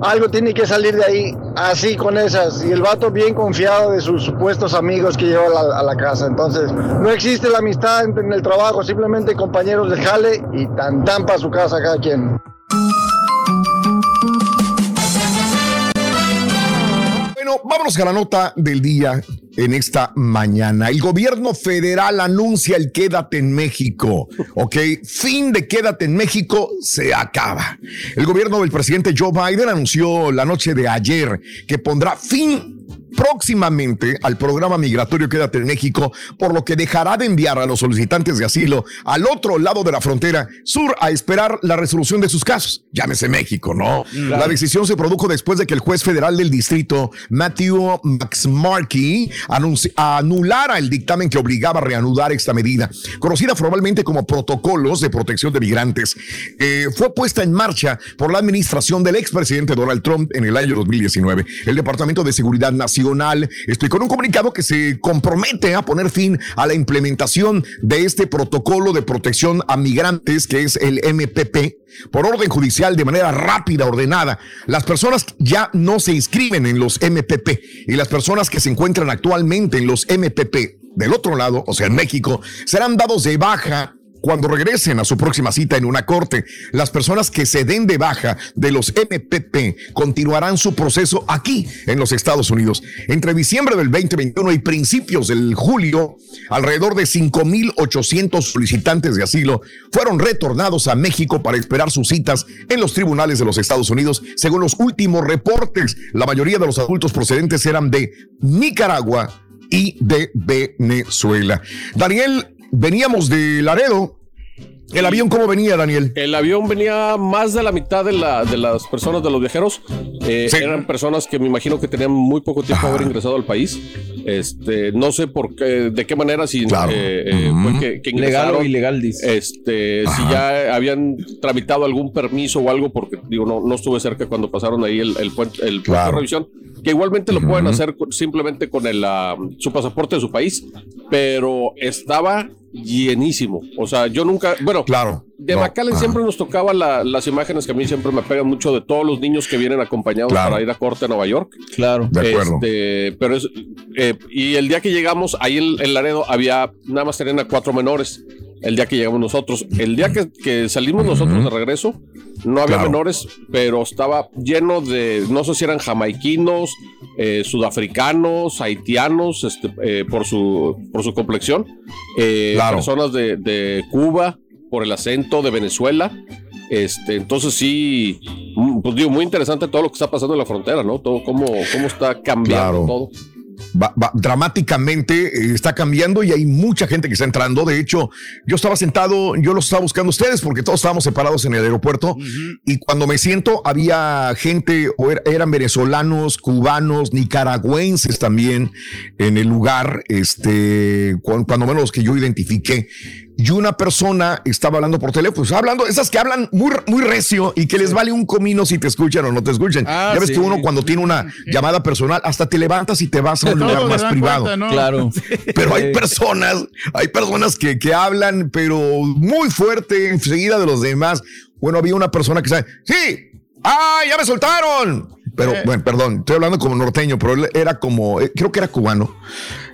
algo, tiene que salir de ahí, así con esas, y el vato bien confiado de sus supuestos amigos que lleva a la, casa, entonces no existe la amistad en, el trabajo, simplemente compañeros del jale y tan tan para su casa cada quien. Bueno, vámonos a la nota del día en esta mañana. El gobierno federal anuncia el Quédate en México. Ok, fin de Quédate en México se acaba. El gobierno del presidente Joe Biden anunció la noche de ayer que pondrá fin próximamente al programa migratorio Quédate en México, por lo que dejará de enviar a los solicitantes de asilo al otro lado de la frontera sur a esperar la resolución de sus casos. Llámese México, ¿no? La decisión se produjo después de que el juez federal del distrito, Matthew anunci- anulara el dictamen que obligaba a reanudar esta medida, conocida formalmente como protocolos de protección de migrantes. Eh, fue puesta en marcha por la administración del expresidente Donald Trump en el año 2019. El Departamento de Seguridad Nacional explicó en un comunicado que se compromete a poner fin a la implementación de este protocolo de protección a migrantes, que es el MPP, por orden judicial de manera rápida, ordenada. Las personas ya no se inscriben en los MPP y las personas que se encuentran actualmente en los MPP del otro lado, o sea, en México, serán dados de baja cuando regresen a su próxima cita en una corte. Las personas que se den de baja de los MPP continuarán su proceso aquí en los Estados Unidos. Entre diciembre del 2021 y principios del julio, alrededor de 5.800 solicitantes de asilo fueron retornados a México para esperar sus citas en los tribunales de los Estados Unidos. Según los últimos reportes, la mayoría de los adultos procedentes eran de Nicaragua y de Venezuela. Daniel, veníamos de Laredo. ¿El avión cómo venía, Daniel? El avión venía más de la mitad de, la, de las personas, de los viajeros. eh, Eran personas que me imagino que tenían muy poco tiempo de haber ingresado al país. Este, no sé por qué, de qué manera, si eh, eh, fue que, que Legal o ilegal, dice. Este, si ya habían tramitado algún permiso o algo, porque digo, no, no estuve cerca cuando pasaron ahí el, el, puente- el puesto de revisión, que igualmente lo pueden hacer simplemente con el, ah, su pasaporte de su país, pero estaba llenísimo. O sea, yo nunca, bueno, claro. de No, siempre nos tocaba la- las imágenes que a mí siempre me pegan mucho de todos los niños que vienen acompañados Claro. para ir a corte a Nueva York. Claro. De acuerdo. Este, pero es, eh, y el día que llegamos, ahí en, en Laredo había nada más tenían a cuatro menores. El día que llegamos nosotros, el día que, que salimos nosotros de regreso, no había Claro. menores, pero estaba lleno de, no sé si eran jamaiquinos, eh, sudafricanos, haitianos, este, eh, por su por su complexión, eh, Claro. personas de, de Cuba, por el acento de Venezuela. Este, entonces sí, mm, pues digo, muy interesante todo lo que está pasando en la frontera, ¿no? Todo cómo, cómo está cambiando Claro. todo. Va- va- dramáticamente eh, está cambiando y hay mucha gente que está entrando. De hecho, yo estaba sentado, yo los estaba buscando a ustedes porque todos estábamos separados en el aeropuerto y cuando me siento había gente, o era- eran venezolanos, cubanos, nicaragüenses también en el lugar, este, cuan- cuando menos los que yo identifiqué. Y una persona estaba hablando por teléfono, estaba hablando, esas que hablan muy, muy recio y que les vale un comino si te escuchan o no te escuchan. Ah, ya ves sí. que uno cuando tiene una llamada personal, hasta te levantas y te vas a un lugar más privado. cuenta, ¿no? Claro. [laughs] Pero hay personas, hay personas que, que hablan, pero muy fuerte, enseguida de los demás. Bueno, había una persona que sabe, sí, ah, ya me soltaron. Pero, Eh. bueno, perdón, estoy hablando como norteño, pero él era como, eh, creo que era cubano.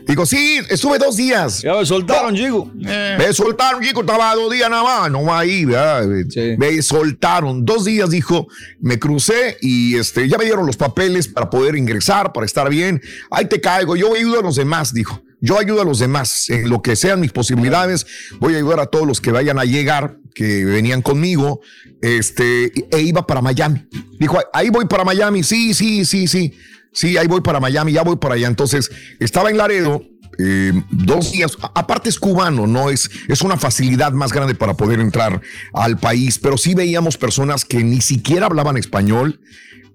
Digo, sí, estuve dos días. Ya me soltaron, Chico. Eh, Me soltaron, chico, estaba dos días nada más, no ahí, ¿verdad? Sí. Me soltaron. Dos días, dijo, me crucé y este, ya me dieron los papeles para poder ingresar, para estar bien. Ahí te caigo, yo ayudo a los demás, dijo. Yo ayudo a los demás en lo que sean mis posibilidades. Voy a ayudar a todos los que vayan a llegar, que venían conmigo, este, e iba para Miami. Dijo, ahí voy para Miami, sí, sí, sí, sí. Sí, ahí voy para Miami, ya voy para allá. Entonces, estaba en Laredo, eh, dos días. Aparte es cubano, no es, es una facilidad más grande para poder entrar al país, pero sí veíamos personas que ni siquiera hablaban español.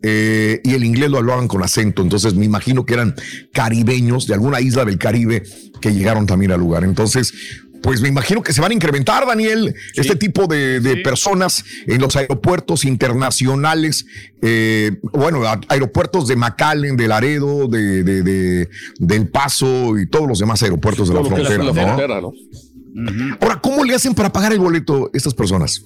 eh, y el inglés lo hablaban con acento, entonces me imagino que eran caribeños de alguna isla del Caribe que llegaron también al lugar. Entonces, pues me imagino que se van a incrementar, Daniel, este tipo de, de personas en los aeropuertos internacionales, eh, bueno, a- aeropuertos de McAllen, de Laredo, de, de, de- del Paso y todos los demás aeropuertos de la frontera. Ahora, ¿cómo le hacen para pagar el boleto estas personas?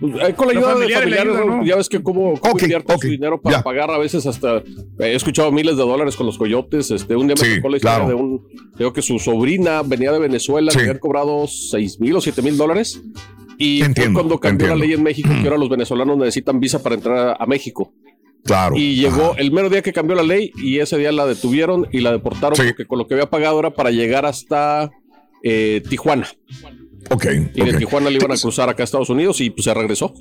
Pues, eh, con la ayuda de familiares ¿no? ya ves que cómo, cómo Ok, invierten ok, su dinero para ya. pagar a veces hasta, eh, he escuchado miles de dólares con los coyotes, este, un día me Sí, tocó la historia claro. de un, creo que su sobrina venía de Venezuela, Sí. le habían cobrado seis mil o siete mil dólares, y Entiendo, fue cuando cambió la ley en México que [clears throat] ahora los venezolanos necesitan visa para entrar a, a México. Claro. Y llegó Ajá. el mero día que cambió la ley y ese día la detuvieron y la deportaron Sí. porque con lo que había pagado era para llegar hasta eh, Tijuana. Ok. Y de ok. Tijuana le iban a cruzar acá a Estados Unidos y pues se regresó.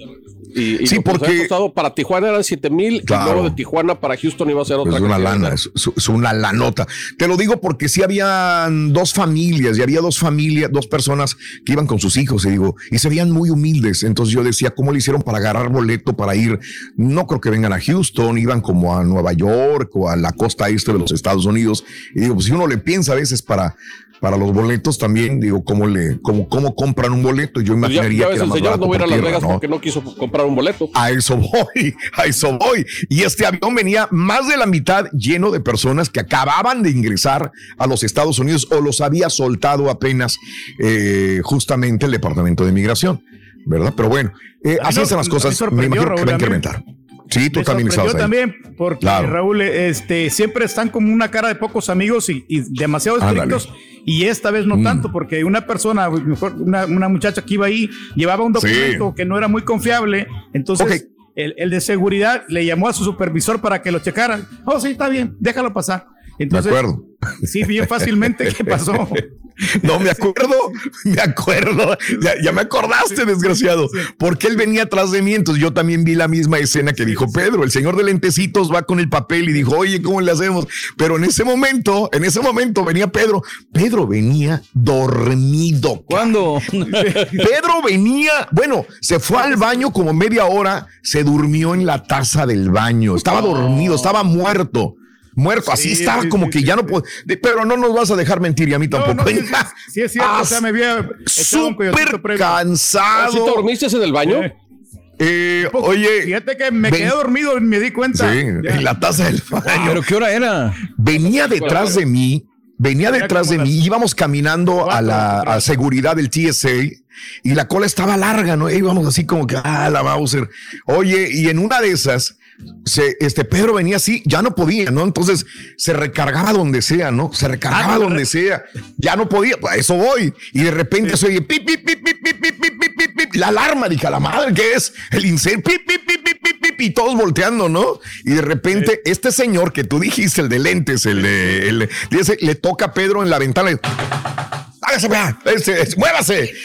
Y, y Sí, porque- para Tijuana eran 7 mil Claro. y luego de Tijuana para Houston iba a ser otra Es una lana, es- es una lanota. Te lo digo porque sí habían dos familias y había dos familias, dos personas que iban con sus hijos, y digo, y se veían muy humildes. Entonces yo decía, ¿cómo le hicieron para agarrar boleto para ir? No creo que vengan a Houston, iban como a Nueva York o a la costa este de los Estados Unidos. Y digo, pues si uno le piensa a veces para, para los boletos también, digo, ¿cómo le, cómo, cómo compran un boleto? Yo Pues ya, imaginaría ya que era el más señor barato no va a ir a por Las tierra, Vegas ¿no? porque no quiso comprar un boleto. A eso voy, a eso voy. Y este avión venía más de la mitad lleno de personas que acababan de ingresar a los Estados Unidos o los había soltado apenas eh, justamente el Departamento de Migración, ¿verdad? Pero bueno, eh, así no- están las cosas. Me imagino que va a incrementar. Sí, tú Me también ahí. también porque Claro. Raúl, este, siempre están como una cara de pocos amigos y, y demasiado Ándale. Y esta vez no Mm. tanto, porque una persona, mejor una, una muchacha que iba ahí, llevaba un documento que no era muy confiable. Entonces, el, el de seguridad le llamó a su supervisor para que lo checaran. Oh, sí, está bien, déjalo pasar. Entonces, acuerdo. Sí, bien fácilmente. ¿Qué pasó? [laughs] No me acuerdo, me acuerdo. Ya, ya me acordaste, desgraciado. Porque él venía atrás de mí. Entonces yo también vi la misma escena que dijo Pedro. El señor de lentecitos va con el papel y dijo, oye, ¿cómo le hacemos? Pero en ese momento, en ese momento venía Pedro. Pedro venía dormido. ¿Cuándo? [laughs] Pedro venía, bueno, se fue al baño como media hora, se durmió en la taza del baño. Estaba dormido, estaba muerto. Muerto, así Sí, estaba sí, como sí, que sí, ya no puedo. Pero no nos vas a dejar mentir y a mí No, tampoco. no, sí, sí, sí es cierto. o sea, me había Súper cansado. ¿Sí te dormiste en el baño? Eh, Eh, oye, Fíjate que me ven- quedé dormido y me di cuenta. Sí, Ya. en la taza del baño. ¿Pero qué hora era? Venía detrás de mí, venía detrás de mí, íbamos caminando a la a seguridad del TSA y la cola estaba larga, ¿no? Íbamos así como que, ah, la Mauser. Oye, y en una de esas, se, este Pedro venía así, ya no podía, ¿no? Entonces se recargaba donde sea, ¿no? Se recargaba Ah, donde re- sea, ya no podía, a eso voy. Y de repente se oye, pip, pip, pip, pip, pip, pip, pip, pip, la alarma, dije, la madre, ¿qué es? El incendio, pip, pip, pip, pip, pip, pip, y todos volteando, ¿no? Y de repente, este señor que tú dijiste, el de lentes, el de, el, dice, le toca a Pedro en la ventana. y, Hágase, vea, este, es- muévase. [laughs]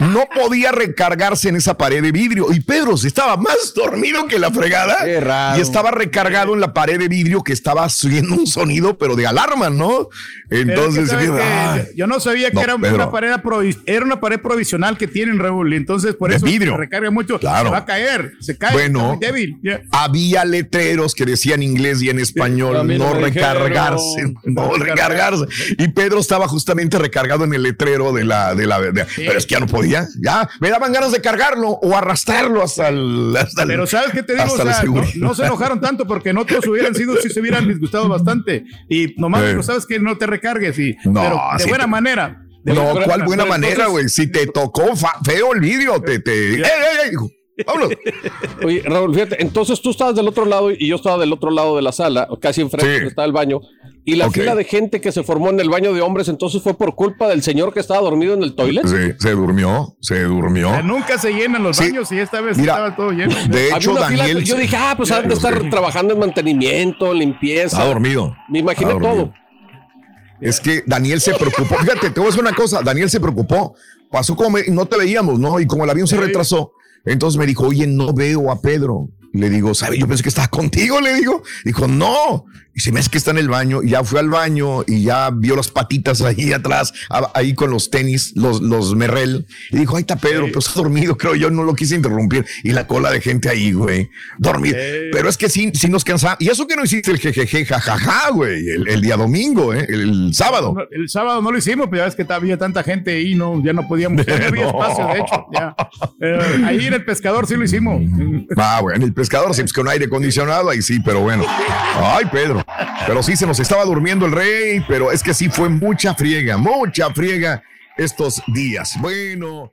No podía recargarse en esa pared de vidrio. Y Pedro se estaba más dormido que la fregada. Qué raro. Y estaba recargado en la pared de vidrio que estaba haciendo un sonido, pero de alarma, ¿no? Que Entonces, que yo no sabía que No, era Pedro. una pared era una pared provisional que tienen Raúl y entonces por De eso vidrio. se recarga mucho Claro. se va a caer se cae Bueno. está muy débil había letreros que decían inglés y en español a mí no no recargarse, no recargarse. [laughs] Y Pedro estaba justamente recargado en el letrero de la, de la, de- pero es que ya no podía, ya me daban ganas de cargarlo o arrastrarlo hasta el, hasta el- pero sabes qué te digo hasta O la sea, no, no se enojaron tanto porque en otros hubieran sido si se hubieran disgustado bastante y nomás Sí. sabes que no te recargues y No, pero de buena te- manera de No, buena- ¿cuál buena manera, güey? Si te tocó feo el vídeo, te, te, ¡Ey, ey, ey! Vámonos. Oye, Raúl, fíjate, entonces tú estabas del otro lado y yo estaba del otro lado de la sala, casi enfrente Sí. donde estaba el baño. Y la fila de gente que se formó en el baño de hombres, entonces fue por culpa del señor que estaba dormido en el toilet. Sí, se durmió, se durmió. O sea, nunca se llenan los Sí. baños y esta vez Mira, estaba todo lleno De Había hecho, una fila- Daniel. yo dije, ah, pues han de estar trabajando en mantenimiento, limpieza. Está dormido. Me imaginé todo. Es que Daniel se preocupó. Fíjate, te voy a decir una cosa. Daniel se preocupó. Pasó como me- no te veíamos, ¿no? Y como el avión se retrasó, entonces me dijo, oye, no veo a Pedro. Le digo, ¿sabe? Yo pensé que estaba contigo, le digo. Dijo, no. Y se me hace que está en el baño. Y ya fue al baño y ya vio las patitas [laughs] ahí atrás, ahí con los tenis, los, los merrell. Y dijo, ahí está Pedro, pero está dormido, creo yo. No lo quise interrumpir. Y la cola de gente ahí, güey, dormido. Pero es que sí, sí nos cansaba. Y eso que no hiciste el jejeje, jajaja, güey, el, el día domingo, ¿eh? el sábado. No, El sábado no lo hicimos, pero ya ves que había tanta gente ahí, no, ya no podíamos, ya no había [laughs] No. espacio, de hecho. Ya. Ahí en el pescador sí lo hicimos. Ah, bueno, el pescador, sí, pues con aire acondicionado, ahí sí, pero bueno. Ay, Pedro. Pero sí se nos estaba durmiendo el rey, pero es que sí fue mucha friega, mucha friega estos días. Bueno.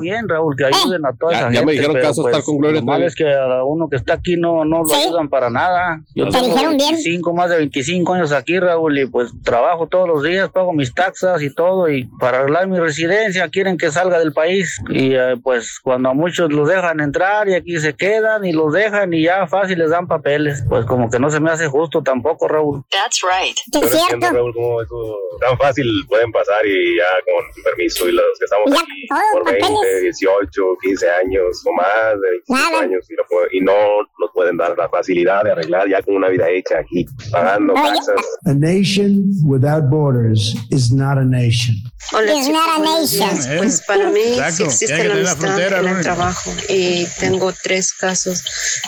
Bien, Raúl, que ayuden a toda Ya- esa ya me gente. dijeron que vas a estar pues, con Gloria Lo malo es que a uno que está aquí no, no lo ayudan para nada. Yo Te tengo dijeron bien. 25, más de 25 años aquí, Raúl, y pues trabajo todos los días, pago mis taxas y todo, y para arreglar mi residencia quieren que salga del país. Y eh, pues cuando a muchos los dejan entrar y aquí se quedan y los dejan y ya fácil les dan papeles, pues como que no se me hace justo tampoco, Raúl. That's right. No entiendo, Raúl, cómo eso tan fácil pueden pasar y ya con permiso y los que estamos Ya, aquí por 20, papeles. 18, 15 años o más de 25 Nada. años y, lo y no nos pueden dar la facilidad de arreglar ya con una vida hecha aquí, pagando taxas. A nation without borders is not a nation. Hola It's chicos, not a nation. días. Pues para mí Exacto, sí existe la amistad frontera, en el trabajo y tengo tres casos.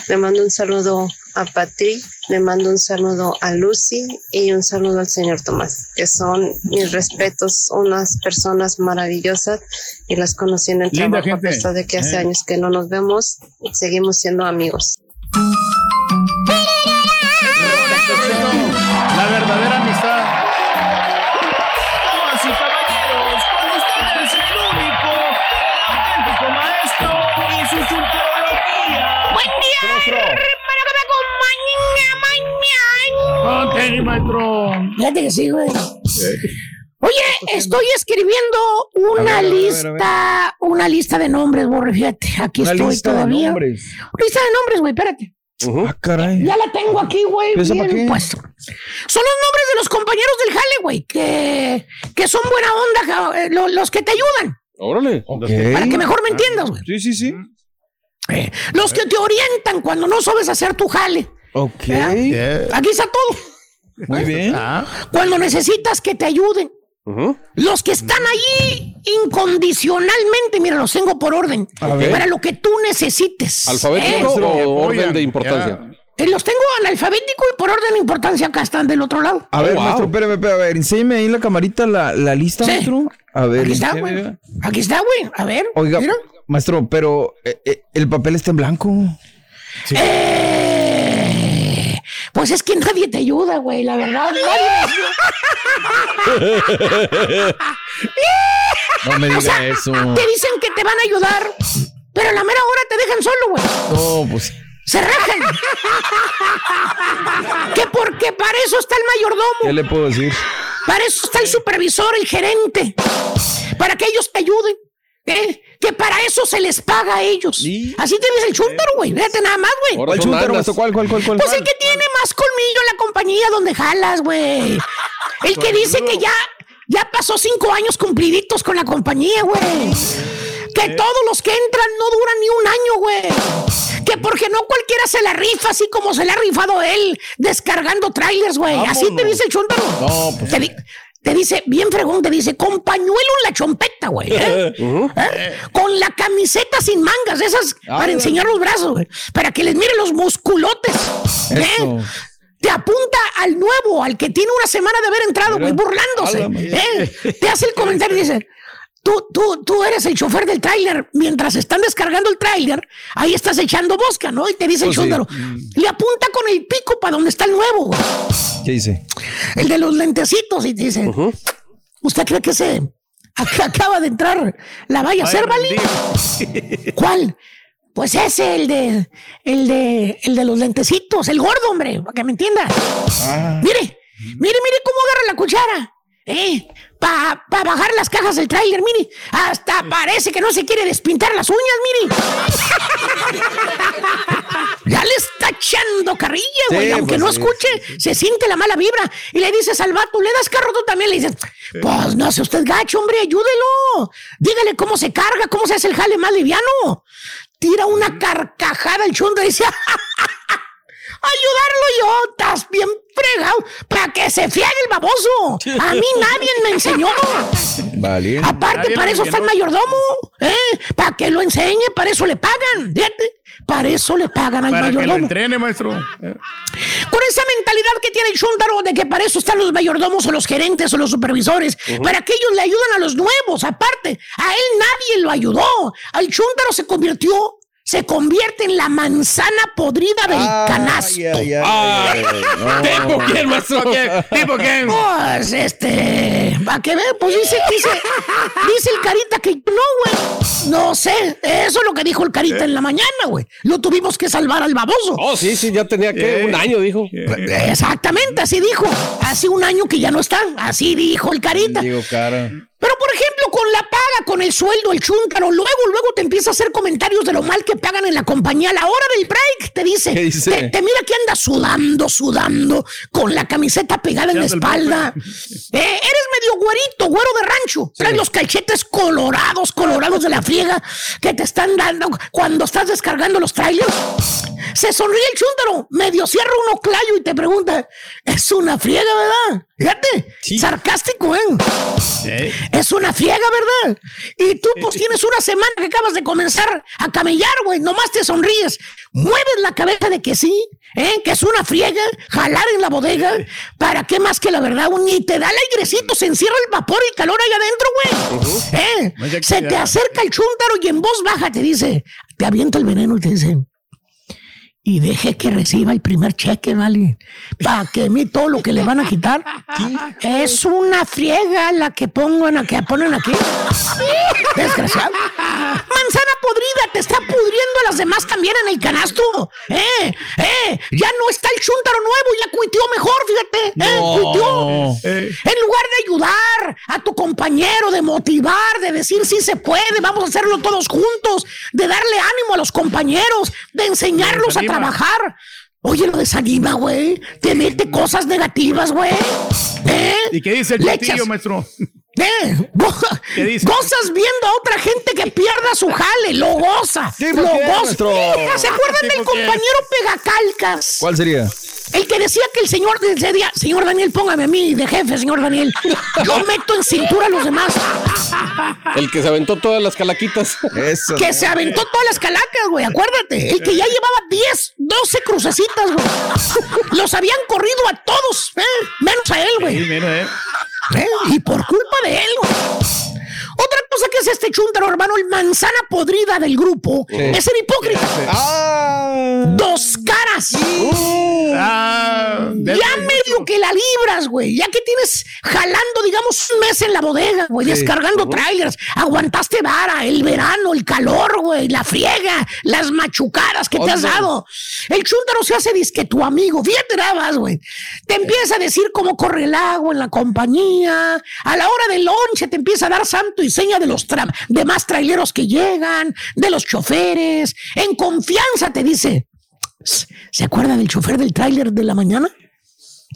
Le mando un saludo a Patrick, le mando un saludo a Lucy y un saludo al señor Tomás, que son mis respetos, unas personas maravillosas y las conocí en el Linda trabajo gente. a pesar de que hace Eh. años que no nos vemos, seguimos siendo amigos. Maestro. Fíjate que sí, güey. Oye, estoy escribiendo una A ver, a ver, a ver. lista, una lista de nombres, Borre, fíjate. Aquí Una estoy lista de todavía. nombres. Lista de nombres, güey, espérate. Ah, caray. Ya la tengo aquí, güey, ¿Eso bien qué? puesto. Son los nombres de los compañeros del jale, güey, que, que son buena onda, eh, lo- los que te ayudan. Órale. Para que mejor me entiendas, güey. Sí, sí, sí. Eh, los que te orientan cuando no sabes hacer tu jale. Ok. Aquí está todo. Muy bien. Cuando necesitas que te ayuden. Los que están ahí incondicionalmente, mira, los tengo por orden. Para lo que tú necesites. ¿Alfabético ¿eh? o orden de importancia? Eh, Los tengo analfabético y por orden de importancia acá están del otro lado. A ver, maestro, espérame, espérame, a ver, enséñame ahí en la camarita la, la lista, Sí. maestro. A ver. Aquí está, güey. Aquí está, güey. A ver. Oiga, mira. maestro, pero eh, eh, el papel está en blanco. Eh, pues es que nadie te ayuda, güey, la verdad. Nadie No me diga O sea, eso. Te dicen que te van a ayudar, pero a la mera hora te dejan solo, güey. No, pues. Se rajan. que porque para eso está el mayordomo. ¿Qué le puedo decir? Para eso está el supervisor, el gerente. Para que ellos te ayuden. ¿eh? Que para eso se les paga a ellos. Así te ves el chúntaro, güey. Fíjate nada más, güey. ¿Cuál? ¿Cuál, cuál, cuál, cuál? Pues el que tiene más colmillo en la compañía donde jalas, güey. El que dice que ya, ya pasó cinco años cumpliditos con la compañía, güey. Que todos los que entran no duran ni un año, güey. Que porque no cualquiera se la rifa, así como se la ha rifado él, descargando trailers, güey. Así te dice el chúntaro. No, pues. Te, te dice, bien fregón, te dice, con pañuelo en la chompeta, güey. ¿eh? [laughs] ¿Eh? Con la camiseta sin mangas, esas para enseñar los brazos, güey. Para que les miren los musculotes. ¿eh? Te apunta al nuevo, al que tiene una semana de haber entrado, güey, burlándose. ¿eh? Te hace el comentario y dice. Tú, tú, tú eres el chofer del tráiler. Mientras están descargando el tráiler, ahí estás echando bosca, ¿no? Y te dice el Pues sí. chúndaro. Le apunta con el pico para donde está el nuevo, güey. ¿Qué dice? El de los lentecitos, y te dice. ¿Usted cree que se ac- acaba de entrar la vaya a ser, ¿vale? ¿Cuál? Pues ese, el de, el de, el de los lentecitos, el gordo, hombre, para que me entienda. Mire, mire, mire cómo agarra la cuchara. ¿Eh? Para bajar las cajas del tráiler, mire. Hasta parece que no se quiere despintar las uñas, mire. [laughs] ya le está echando carrilla, güey. Sí, Aunque pues no sí, escuche, se siente la mala vibra. Y le dices al vato, ¿le das carro tú también? Le dices, pues no hace usted gacho, hombre, ayúdelo. Dígale cómo se carga, cómo se hace el jale más liviano. Tira una carcajada el chundo y dice, [laughs] ayudarlo yo, estás bien fregado, para que se fiegue el baboso. A mí [laughs] nadie me enseñó. Vale. Aparte, Nadie para eso está el mayordomo, ¿eh? Para que lo enseñe, para eso le pagan, fíjate. Para eso le pagan al Para que lo mayordomo. entrene, maestro. Con esa mentalidad que tiene el chúndaro de que para eso están los mayordomos o los gerentes o los supervisores, para que ellos le ayudan a los nuevos. Aparte, a él nadie lo ayudó. Al chúndaro se convirtió, se convierte en la manzana podrida del canasto. ¿Tipo quién, maestro? ¿Tipo quién? Pues este. ¿Para qué ver? Pues dice, dice, dice el carita que no, güey. No sé, eso es lo que dijo el carita en la mañana, güey. Lo tuvimos que salvar al baboso. Oh, sí, sí, ya tenía que un año, dijo. Exactamente, así dijo. Hace un año que ya no está. Así dijo el carita. Digo, cara. Pero por ejemplo, con la paga, con el sueldo, el chúncaro, luego, luego te empieza a hacer comentarios de lo mal que pagan en la compañía a la hora del break. Te dice. Te, te mira que anda sudando, sudando, con la camiseta pegada en la espalda. [laughs] Eh, eres medio güerito, güero de rancho. Traes los cachetes colorados, colorados de la friega que te están dando cuando estás descargando los trailers. Se sonríe el chúntaro, medio cierra un oclayo y te pregunta, es una friega, ¿verdad? Fíjate, sarcástico, ¿eh? Es una friega, ¿verdad? Y tú pues tienes una semana que acabas de comenzar a camellar, güey, nomás te sonríes, mueves la cabeza de que sí, ¿eh? Que es una friega, jalar en la bodega, ¿para qué más que la verdad? Ni te da el airecito, se encierra el vapor y calor ahí adentro, güey. ¿Eh? Se te acerca el chúntaro y en voz baja te dice, te avienta el veneno y te dice, y deje que reciba el primer cheque, ¿vale? Para que a mí todo lo que le van a quitar es una friega la que pongan, la que ponen aquí. [laughs] Desgraciado. Podrida, te está pudriendo a las demás también en el canasto. ¡Eh! ¡Eh! Ya no está el chúntaro nuevo y la cuitió mejor, fíjate. ¡Eh! No. Cuitió. En lugar de ayudar a tu compañero, de motivar, de decir sí se puede, vamos a hacerlo todos juntos, de darle ánimo a los compañeros, de enseñarlos a trabajar. Oye, lo desanima, güey. Te mete cosas negativas, güey. ¿Eh? ¿Y qué dice el echas- maestro? ¿Eh? ¿Qué dice? Gozas viendo a otra gente que pierda su jale, lo goza. ¿Tipo lo goza. ¿Se acuerdan del compañero Pegacalcas? ¿Cuál sería? El que decía que el señor decía, señor Daniel, póngame a mí de jefe, señor Daniel. Yo meto en cintura a los demás. El que se aventó todas las calaquitas. Eso. Que se aventó todas las calacas, güey. Acuérdate. El que ya llevaba 10, 12 crucecitas, güey. Los habían corrido a todos, ¿eh? menos a él, Sí, güey. mira, eh. ¿Eh? Y por culpa de él. Otra cosa que es este chúntaro, hermano, el manzana podrida del grupo, es el hipócrita. Ah. Dos caras. Ah, Ya medio que la libras, güey. Ya que tienes jalando, digamos, un mes en la bodega, güey, Sí. descargando trailers. Aguantaste vara, el verano, el calor, güey, la friega, las machucadas que te has dado. El chúntaro se hace disque tu amigo. Fíjate nada más, güey. Te empieza a decir cómo corre el agua en la compañía. A la hora del lonche te empieza a dar santo y seña de los tra- demás traileros que llegan, de los choferes. En confianza te dice, ¿Se acuerda del chofer del tráiler de la mañana?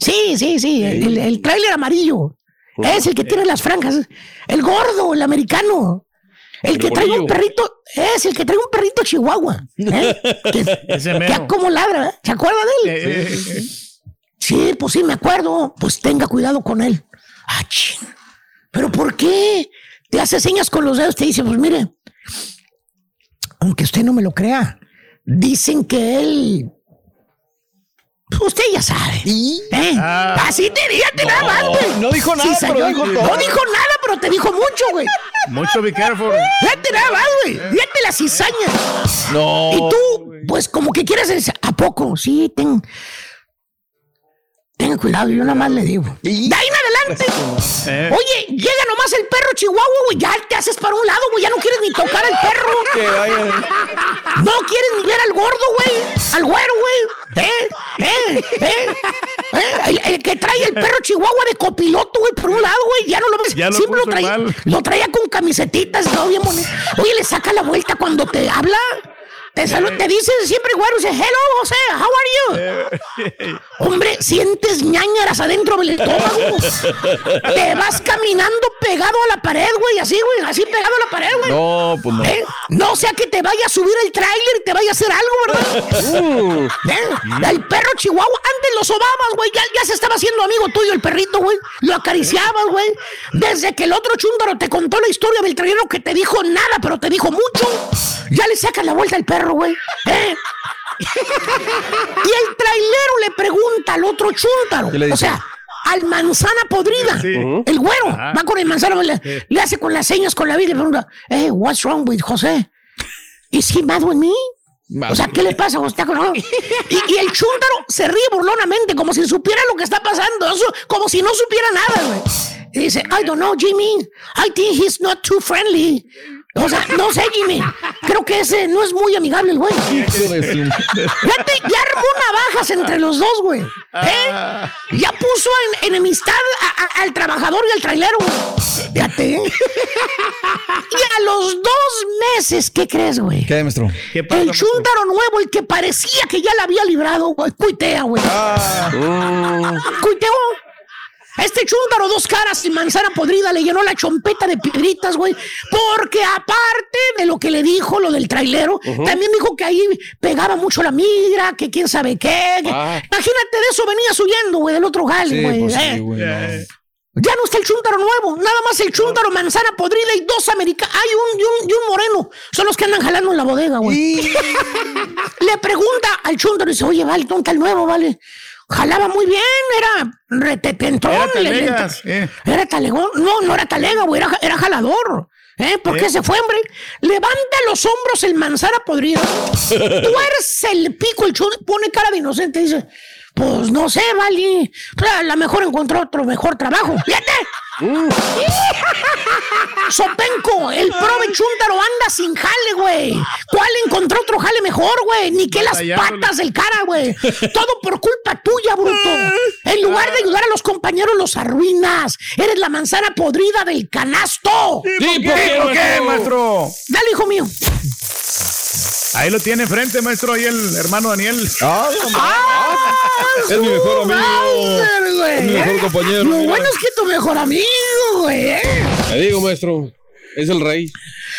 Sí, sí, sí, el, el tráiler amarillo. Es el que tiene las franjas. El gordo, el americano. El, El que trae un perrito, es el que trae un perrito chihuahua. ¿eh? [laughs] que, que como ladra, ¿eh? ¿se acuerda de él? Sí, pues sí, me acuerdo. Pues tenga cuidado con él. Ah, chin. ¿Pero por qué? Te hace señas con los dedos, te dice, pues mire, aunque usted no me lo crea, dicen que él... pues Usted ya sabe. ¿eh? Ah. Así te fíjate nada más, güey. no dijo nada, pero señor. dijo No todo. dijo nada, pero te dijo mucho, güey. Mucho be careful. Fíjate nada más, güey. Fíjate la cizaña. No. Y tú, pues como que quieres decir, ¿a poco? Sí, ten. Tenga cuidado, yo nada más le digo. De ahí en Eh. Oye, llega nomás el perro chihuahua, güey. Ya te haces para un lado, güey. Ya no quieres ni tocar al perro. [laughs] Que vaya. No quieres ni ver al gordo, güey. Al güero, güey. ¿Eh? ¿Eh? ¿Eh? ¿Eh? El, el que trae el perro chihuahua de copiloto, güey, por un lado, güey. Ya no lo ves. Ya lo Siempre lo traía. mal. Lo traía con camisetitas, no bien bonito. Oye, le saca la vuelta cuando te habla. Te, salu- te dice siempre, güero, dice, hello, José, how are you? [laughs] Hombre, sientes ñañaras adentro del estómago. [laughs] Te vas caminando pegado a la pared, güey, así, güey, así pegado a la pared, güey. No, pues no. ¿Eh? No sea que te vaya a subir el tráiler y te vaya a hacer algo, ¿verdad? [laughs] ¿Eh? El perro chihuahua, antes lo sobabas, güey, ya, ya se estaba haciendo amigo tuyo el perrito, güey. Lo acariciabas, güey. Desde que el otro chúndaro te contó la historia del trailero que te dijo nada, pero te dijo mucho, ya le sacas la vuelta al perro, güey. ¿Eh? y el trailero le pregunta al otro chúndaro, ¿Qué le o sea, al manzana podrida, Sí. el güero, va con el manzana, le, le hace con las señas con la vida y le pregunta, hey, what's wrong with José? ¿Is he mad with me? O sea, ¿qué le pasa? ¿O está con- no? Y, y el chúntaro se ríe burlonamente, como si supiera lo que está pasando, eso- como si no supiera nada, güey. Y dice, I don't know, Jimmy. I think he's not too friendly. O sea, no sé, Jimmy. Creo que ese no es muy amigable el güey. Fíjate, ya armó navajas entre los dos, güey. ¿Eh? Ya puso en enemistad a- a- al trabajador y al trailero. güey. Fíjate. ¿eh? Y a los dos meses, ¿qué crees, güey? ¿Qué, maestro? El chúndaro nuevo, el que parecía que ya la había librado, güey. Cuitea, güey. Cuiteó. Este chúndaro, dos caras y manzana podrida, le llenó la chompeta de piedritas, güey. Porque aparte de lo que le dijo, lo del trailero, también dijo que ahí pegaba mucho la migra, que quién sabe qué. Ah. Imagínate de eso venías huyendo, güey, del otro Sí, güey. pues sí, eh. güey, no. Ya no está el chúndaro nuevo, nada más el chúndaro manzana podrida y dos americanos. Hay un y, un y un moreno. Son los que andan jalando en la bodega, güey. [laughs] Le pregunta al chúndaro y dice, oye, vale, ¿dónde está el nuevo, vale? Jalaba muy bien, era retetentón. Era le- le- eh. Era talegón. No, no era talega, güey, era, era jalador. ¿Eh? ¿Por qué Eh. se fue, hombre? Levanta los hombros el manzana podrida. [laughs] Tuerce el pico el chúndaro, pone cara de inocente y dice, pues no sé, vale. A lo mejor encontró otro mejor trabajo. ¡Fíjate! Sopenco, el prove chúndaro anda sin jale, güey. ¿Cuál encontró otro jale mejor, güey? Ni que las patas del cara, güey. Todo por culpa tuya, bruto. En lugar de ayudar a los compañeros, los arruinas. Eres la manzana podrida del canasto. Sí, ¿por qué, ¿por qué, maestro? Dale, hijo mío. Ahí lo tiene enfrente, maestro, ahí el hermano Daniel. Es mi mejor amigo. Es mi mejor compañero. Lo bueno es que tu mejor amigo, güey. ¿eh? Te digo, maestro, es el rey.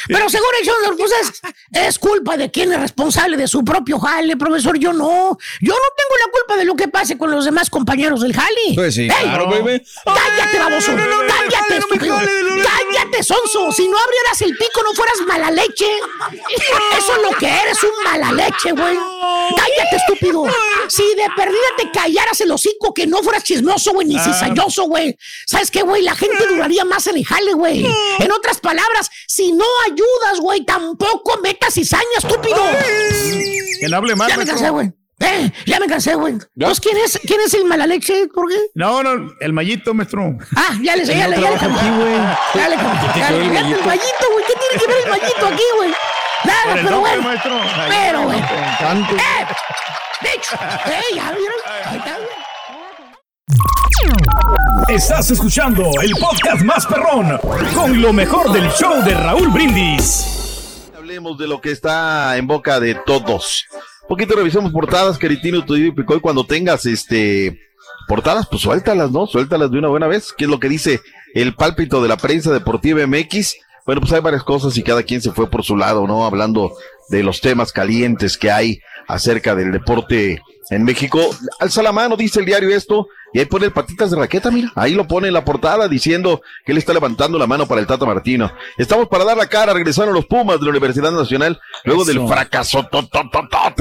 Pero seguro el señor, pues es, es culpa de quien es responsable de su propio jale, profesor. Yo no. Yo no tengo la culpa de lo que pase con los demás compañeros del jale. Pues sí, ¡Ey! claro, baby. ¡Cállate, baboso! ¡Cállate, estúpido! ¡Cállate, sonso! Si no abrieras el pico, no fueras mala leche. Eso es lo que eres, un mala leche, güey. ¡Cállate, estúpido! Si de perdida te callaras el hocico, que no fueras chismoso, güey, ni Ah. cizañoso, güey. ¿Sabes qué, güey? La gente duraría más en el jale, güey. En otras palabras, si no ayudas, güey, tampoco metas cizaña, estúpido. Que no hable más, Ya me cansé, güey. Eh, ya me cansé, güey. Pues, ¿quién es, ¿quién es el mala leche? ¿Por qué? No, no, el mallito, maestro. Ah, ya le sé, ya No le, ya le güey. Ya le cambié. ¿Qué Ya tiene le que ver el mallito? güey. ¿Qué tiene que ver el mallito aquí, güey? Nada, pero nombre, bueno. maestro. Ay, Pero, güey. tanto. ¡Eh! ¡Eh, ya vieron! Ahí está, güey. Estás escuchando el podcast más perrón con lo mejor del show de Raúl Brindis. Hablemos de lo que está en boca de todos. Un poquito revisemos portadas, Caritino, tu y Picoy. Cuando tengas este portadas, pues suéltalas, ¿no? Suéltalas de una buena vez. ¿Qué es lo que dice el pálpito de la prensa deportiva MX? Bueno, pues hay varias cosas y cada quien se fue por su lado, ¿no? Hablando de los temas calientes que hay acerca del deporte en México. Alza la mano, dice el diario esto, y ahí pone el patitas de raqueta, mira, ahí lo pone en la portada diciendo que él está levantando la mano para el Tata Martino. Estamos para dar la cara, regresaron los Pumas de la Universidad Nacional, luego Eso. del fracaso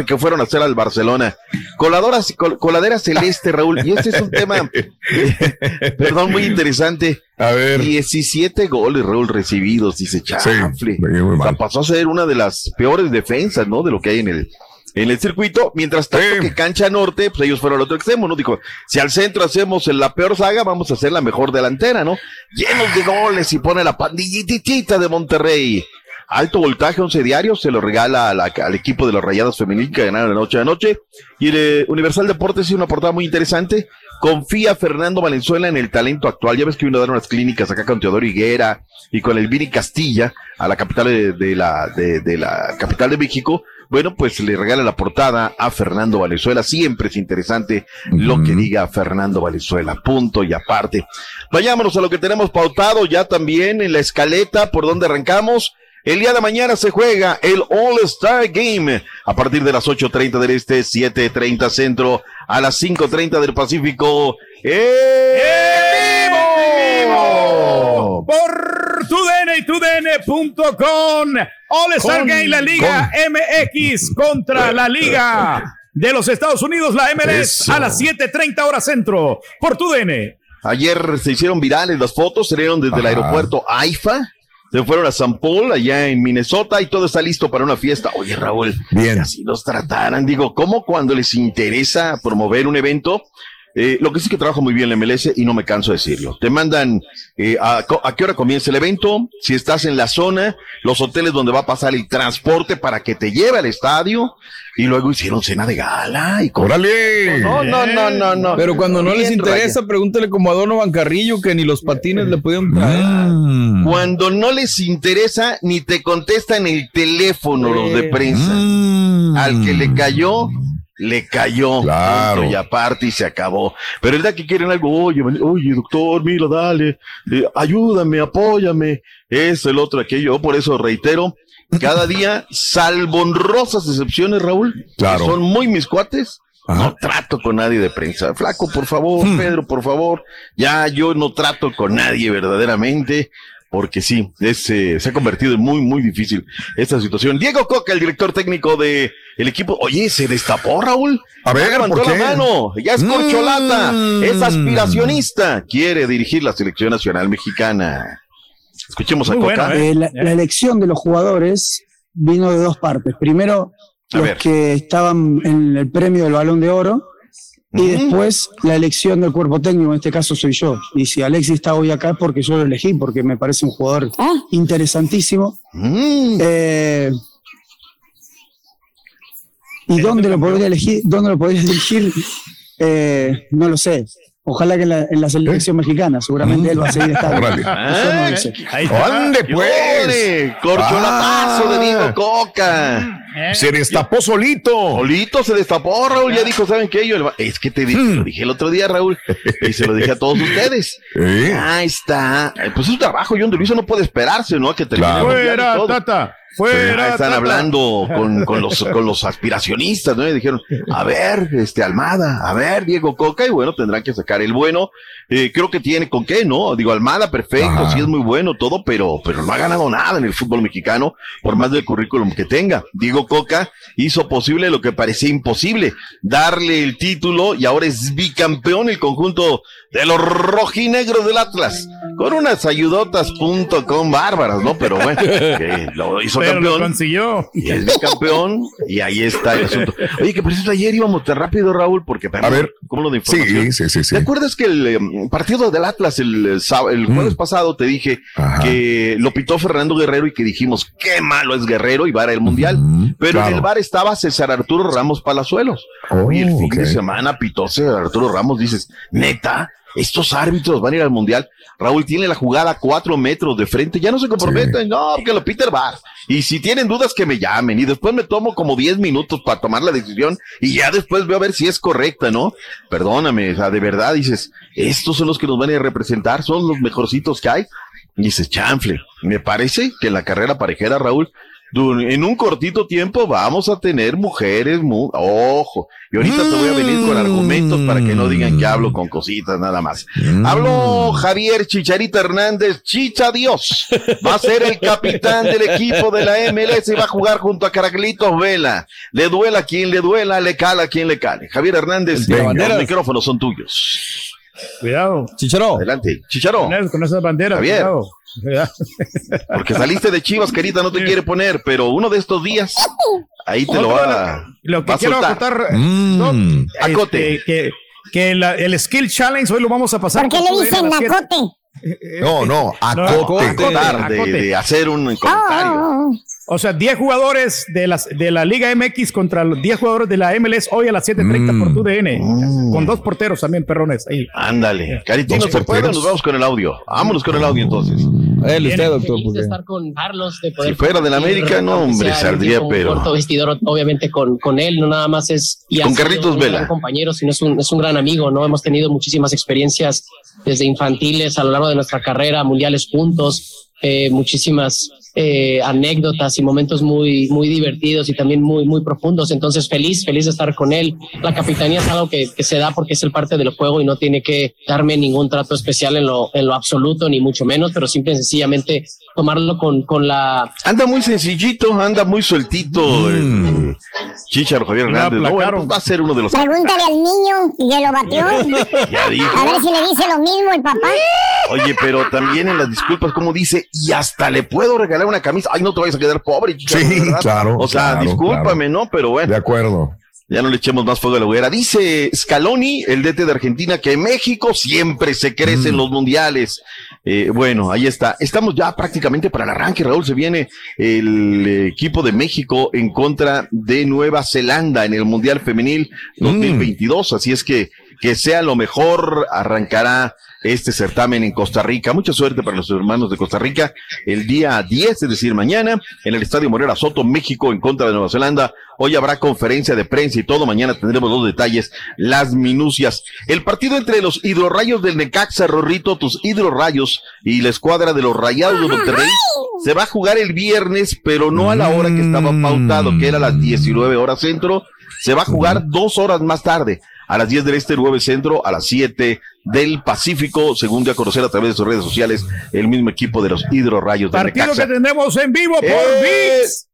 que fueron a hacer al Barcelona. Coladoras, col- coladera celeste, Raúl, y este es un tema, eh, [laughs] perdón, muy interesante. A ver. 17 goles, Raúl, recibidos, dice Chanfle. muy O sea, pasó a ser una de las peores defensas, ¿no? De lo que hay en el, en el circuito. Mientras tanto que cancha norte, pues ellos fueron al otro extremo, ¿no? Dijo, si al centro hacemos la peor saga, vamos a hacer la mejor delantera, ¿no? Llenos de goles y pone la pandillitita de Monterrey. Alto voltaje, 11 diarios, se lo regala a la- al equipo de los Rayados Femenil que ganaron la noche de anoche. Y el eh, Universal Deportes hizo una portada muy interesante. Confía Fernando Valenzuela en el talento actual. Ya ves que vino a dar unas clínicas acá con Teodoro Higuera y con el Vini Castilla a la capital de, de la, de, de la capital de México. Bueno, pues le regala la portada a Fernando Valenzuela. Siempre es interesante lo que diga Fernando Valenzuela. Punto y aparte. Vayámonos a lo que tenemos pautado ya también en la escaleta por donde arrancamos. El día de mañana se juega el All Star Game a partir de las 8.30 del Este, 7.30 Centro, a las 5.30 del Pacífico. ¡En vivo! Por TUDN y TUDN.com. All Star Con- Game, la Liga MX contra la Liga de los Estados Unidos, la MLS, Eso. a las 7:30 horas centro. Por TUDN. Ayer se hicieron virales las fotos, salieron desde el aeropuerto AIFA, se fueron a San Paul, allá en Minnesota, y todo está listo para una fiesta. Oye, Raúl, Bien. así los trataran. Digo, ¿cómo cuando les interesa promover un evento? Eh, lo que sí que trabaja muy bien la MLS y no me canso de decirlo. Te mandan eh, a, qué hora comienza el evento, si estás en la zona, los hoteles donde va a pasar el transporte para que te lleve al estadio y luego hicieron cena de gala y con... ¡Órale! No, no, no, no, no. Pero cuando no les interesa, pregúntale como a Donovan Carrillo que ni los patines le pudieron traer. Mm. Cuando no les interesa, ni te contestan el teléfono los de prensa. Al que le cayó, le cayó. Claro. Y aparte y se acabó. Pero el día que quieren algo, oye, oye, doctor, mira, dale, eh, ayúdame, apóyame. Eso, el otro, aquello. Yo por eso reitero, cada día, salvo honrosas excepciones, Raúl, que Claro. son muy mis cuates. No trato con nadie de prensa. Flaco, por favor, Hmm. Pedro, por favor. Ya yo no trato con nadie verdaderamente, porque sí, es, eh, se ha convertido en muy, muy difícil esta situación. Diego Coca, el director técnico de el equipo. Oye, se destapó, Raúl. A ver, Ya levantó ¿por la mano. Ya es corcholata. Mm. Es aspiracionista. Quiere dirigir la selección nacional mexicana. Escuchemos a Coca. Eh, la, la elección de los jugadores vino de dos partes. Primero, A los ver. que estaban en el premio del Balón de Oro. Y después la elección del cuerpo técnico, en este caso soy yo. Y si Alexis está hoy acá es porque yo lo elegí, porque me parece un jugador interesantísimo. Eh, ¿Y dónde lo podría elegir? ¿Dónde lo podría elegir? Eh, no lo sé. Ojalá que en la, en la selección mexicana, seguramente él va a seguir estando. No lo sé. ¡Ande, pues! Corcholatazo Ah. de Diego Coca. Se destapó solito. Solito se destapó, Raúl. Ya dijo, ¿saben qué? Yo es que te dije, Hmm. lo dije el otro día, Raúl. Y se lo dije a todos ustedes. ¿Eh? Ahí está. Pues es un trabajo, John de Luisa no puede esperarse, ¿no? A que termine Claro. Fuera, todo. Tata. Fuera. están Tata. hablando con, con los, con los aspiracionistas, ¿no? Y dijeron, a ver, este Almada, a ver, Diego Coca, y bueno, tendrán que sacar el bueno. Eh, creo que tiene con qué, ¿no? Digo, Almada, perfecto, Ajá. sí es muy bueno todo, pero, pero no ha ganado nada en el fútbol mexicano, por más del currículum que tenga. Diego Coca hizo posible lo que parecía imposible, darle el título y ahora es bicampeón el conjunto de los rojinegros del Atlas, con unas ayudotas.com bárbaras, ¿no? Pero bueno, que lo hizo Pero lo campeón. consiguió. Y es bicampeón y ahí está el asunto. Oye, que por eso ayer íbamos tan rápido, Raúl, porque A ver. ¿cómo lo de información? Sí, sí, sí, sí. ¿Te acuerdas que el eh, partido del Atlas el, eh, el jueves pasado te dije Mm. Ajá. que lo pitó Fernando Guerrero y que dijimos qué malo es Guerrero y va a el mundial? Pero en el bar estaba César Arturo Ramos Palazuelos. Oh, y el fin de semana pitó César Arturo Ramos. Dices, neta, estos árbitros van a ir al mundial. Raúl tiene la jugada a cuatro metros de frente. Ya no se comprometen. No, que lo el bar. Y si tienen dudas, que me llamen. Y después me tomo como 10 minutos para tomar la decisión. Y ya después veo a ver si es correcta, ¿no? Perdóname, o sea, de verdad dices, estos son los que nos van a representar. Son los mejorcitos que hay. Y dices, chanfle. Me parece que en la carrera parejera, Raúl, en un cortito tiempo vamos a tener mujeres, mu- ojo, y ahorita te voy a venir con argumentos para que no digan que hablo con cositas nada más. Habló Javier Chicharita Hernández, Chicha Dios, va a ser el capitán del equipo de la MLS y va a jugar junto a Caraclitos Vela. Le duela a quien le duela, le cala a quien le cale. Javier Hernández, los micrófonos son tuyos. Cuidado. Chicharo. Adelante, Chicharo. Con, con esas banderas. Javier. Cuidado. Cuidado. Porque saliste de Chivas, Carita, no te quiere poner, pero uno de estos días, ahí te lo va, a- Lo que va quiero soltar. acotar, Mm. no, Acote. este, que, que la- el Skill Challenge hoy lo vamos a pasar. ¿Por qué por le dicen a las siete. nacote? No, no, acote. Acotar, de, acote. de hacer un comentario. Oh, O sea, 10 jugadores de, las, de la Liga MX contra los 10 jugadores de la MLS hoy a las 7.30 Mm. por TUDN. Con dos porteros también, perrones. Ahí. Ándale. Carita, Dos no se puede, porteros. nos vamos con el audio. Vámonos con el audio entonces. Él usted, doctor. Porque... estar con Carlos, de poder Si fuera del América, no, hombre, saldría, un pero- corto vestidor, obviamente con, con él, no nada más es y Con Carlitos un Vela. gran compañero, sino es un, es un gran amigo, ¿no? Hemos tenido muchísimas experiencias desde infantiles a lo largo de nuestra carrera, mundiales juntos, eh, muchísimas eh, anécdotas y momentos muy, muy divertidos y también muy, muy profundos. Entonces, feliz, feliz de estar con él. La capitanía es algo que, se da porque es el parte del juego y no tiene que darme ningún trato especial en lo, en lo absoluto, ni mucho menos, pero simple y sencillamente tomarlo con, con la Anda muy sencillito, anda muy sueltito. Mm. el Chicharo Javier Hernández. No, bueno, pues va a ser uno de los. Pregúntale al niño que lo batió. [laughs] Ya dijo. A ver si le dice lo mismo el papá. Oye, pero también en las disculpas, como dice, y hasta le puedo regalar una camisa. Ay, no te vayas a quedar pobre, Chicharo. Sí, verdad. claro, O sea, claro, discúlpame, ¿no? Pero bueno. De acuerdo. Ya no le echemos más fuego a la hoguera. Dice Scaloni, el DT de Argentina, que México siempre se crece en los mundiales. Eh, bueno, ahí está. Estamos ya prácticamente para el arranque, Raúl. Se viene el equipo de México en contra de Nueva Zelanda en el Mundial Femenil 2022. Así es que que sea lo mejor. Arrancará este certamen en Costa Rica. Mucha suerte para los hermanos de Costa Rica. El día 10, es decir, mañana, en el Estadio Morera Soto, México, en contra de Nueva Zelanda. Hoy habrá conferencia de prensa y todo. Mañana tendremos los detalles, las minucias. El partido entre los hidrorrayos del Necaxa, Rorrito, tus hidrorrayos y la escuadra de los Rayados de Monterrey se va a jugar el viernes, pero no a la hora que estaba pautado, que era las 19 horas centro. Se va a jugar dos horas más tarde a las 10 del Este, 9 Centro, a las 7 del Pacífico, según dio a conocer a través de sus redes sociales el mismo equipo de los Hidrorrayos de Partido Necaxa. que tenemos en vivo por Eh, VIX.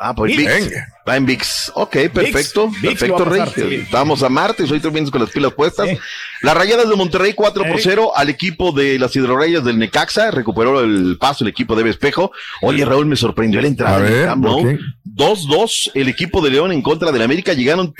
Ah, pues VIX. VIX. Va en VIX. Ok, perfecto. VIX perfecto, a Rey. Vamos a martes, hoy también con las pilas puestas. Las rayadas de Monterrey 4 por Ey. 0 al equipo de las hidrorrayas del Necaxa. Recuperó el paso el equipo de Espejo. Oye, Raúl, me sorprendió la entrada. A del ver, Camp ¿por Nou. qué? 2-2 el equipo de León en contra del América. Llegaron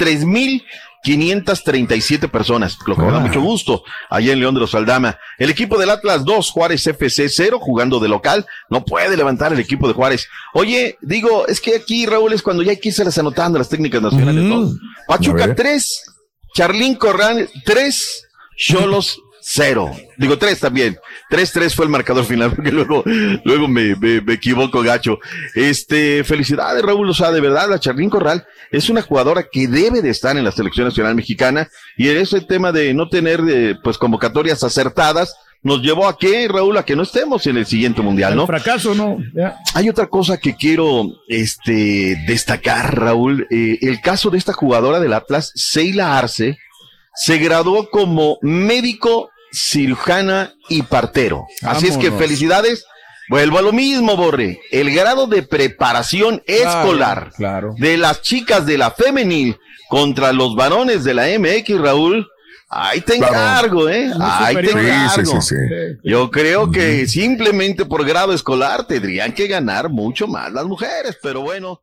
3,537 personas, lo que me da mucho gusto, allá en León de los Aldama. El equipo del Atlas 2, Juárez FC 0, jugando de local. No puede levantar el equipo de Juárez. Oye, digo, es que aquí, Raúl, es cuando ya hay que irse las anotando las técnicas nacionales, ¿no? A Pachuca ver. 3, Charlín Corral 3, [laughs] Cholos 0. Digo 3 también. 3-3 fue el marcador final, [laughs] porque luego, luego me, me, me equivoco, gacho. Este, felicidades, Raúl. O sea, de verdad, la Charlín Corral es una jugadora que debe de estar en la selección nacional mexicana. Y ese tema de no tener, eh, pues, convocatorias acertadas, nos llevó a que, Raúl, a que no estemos en el siguiente mundial, ¿no? El fracaso, ¿no? Hay otra cosa que quiero este, destacar, Raúl. Eh, el caso de esta jugadora del Atlas, Seila Arce, se graduó como médico, cirujana y partero. Así es que felicidades. Vuelvo a lo mismo, Borre. El grado de preparación escolar claro. de las chicas de la femenil contra los varones de la MX, Raúl. Ahí te Claro. encargo, ¿eh? Ahí te encargo. sí, sí, sí. Yo creo que simplemente por grado escolar tendrían que ganar mucho más las mujeres, pero bueno.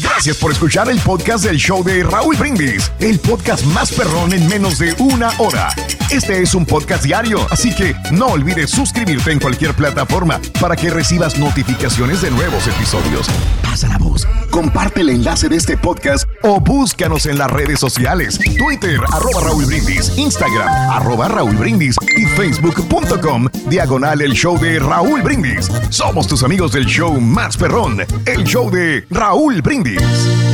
Gracias por escuchar el podcast del show de Raúl Brindis, el podcast más perrón en menos de una hora. Este es un podcast diario, así que no olvides suscribirte en cualquier plataforma para que recibas notificaciones de nuevos episodios. Pasa la voz, comparte el enlace de este podcast o búscanos en las redes sociales, Twitter, arroba Raúl Brindis, Instagram, arroba Raúl Brindis y facebook.com, diagonal el show de Raúl Brindis. Somos tus amigos del show más perrón, el show de Raúl Brindis.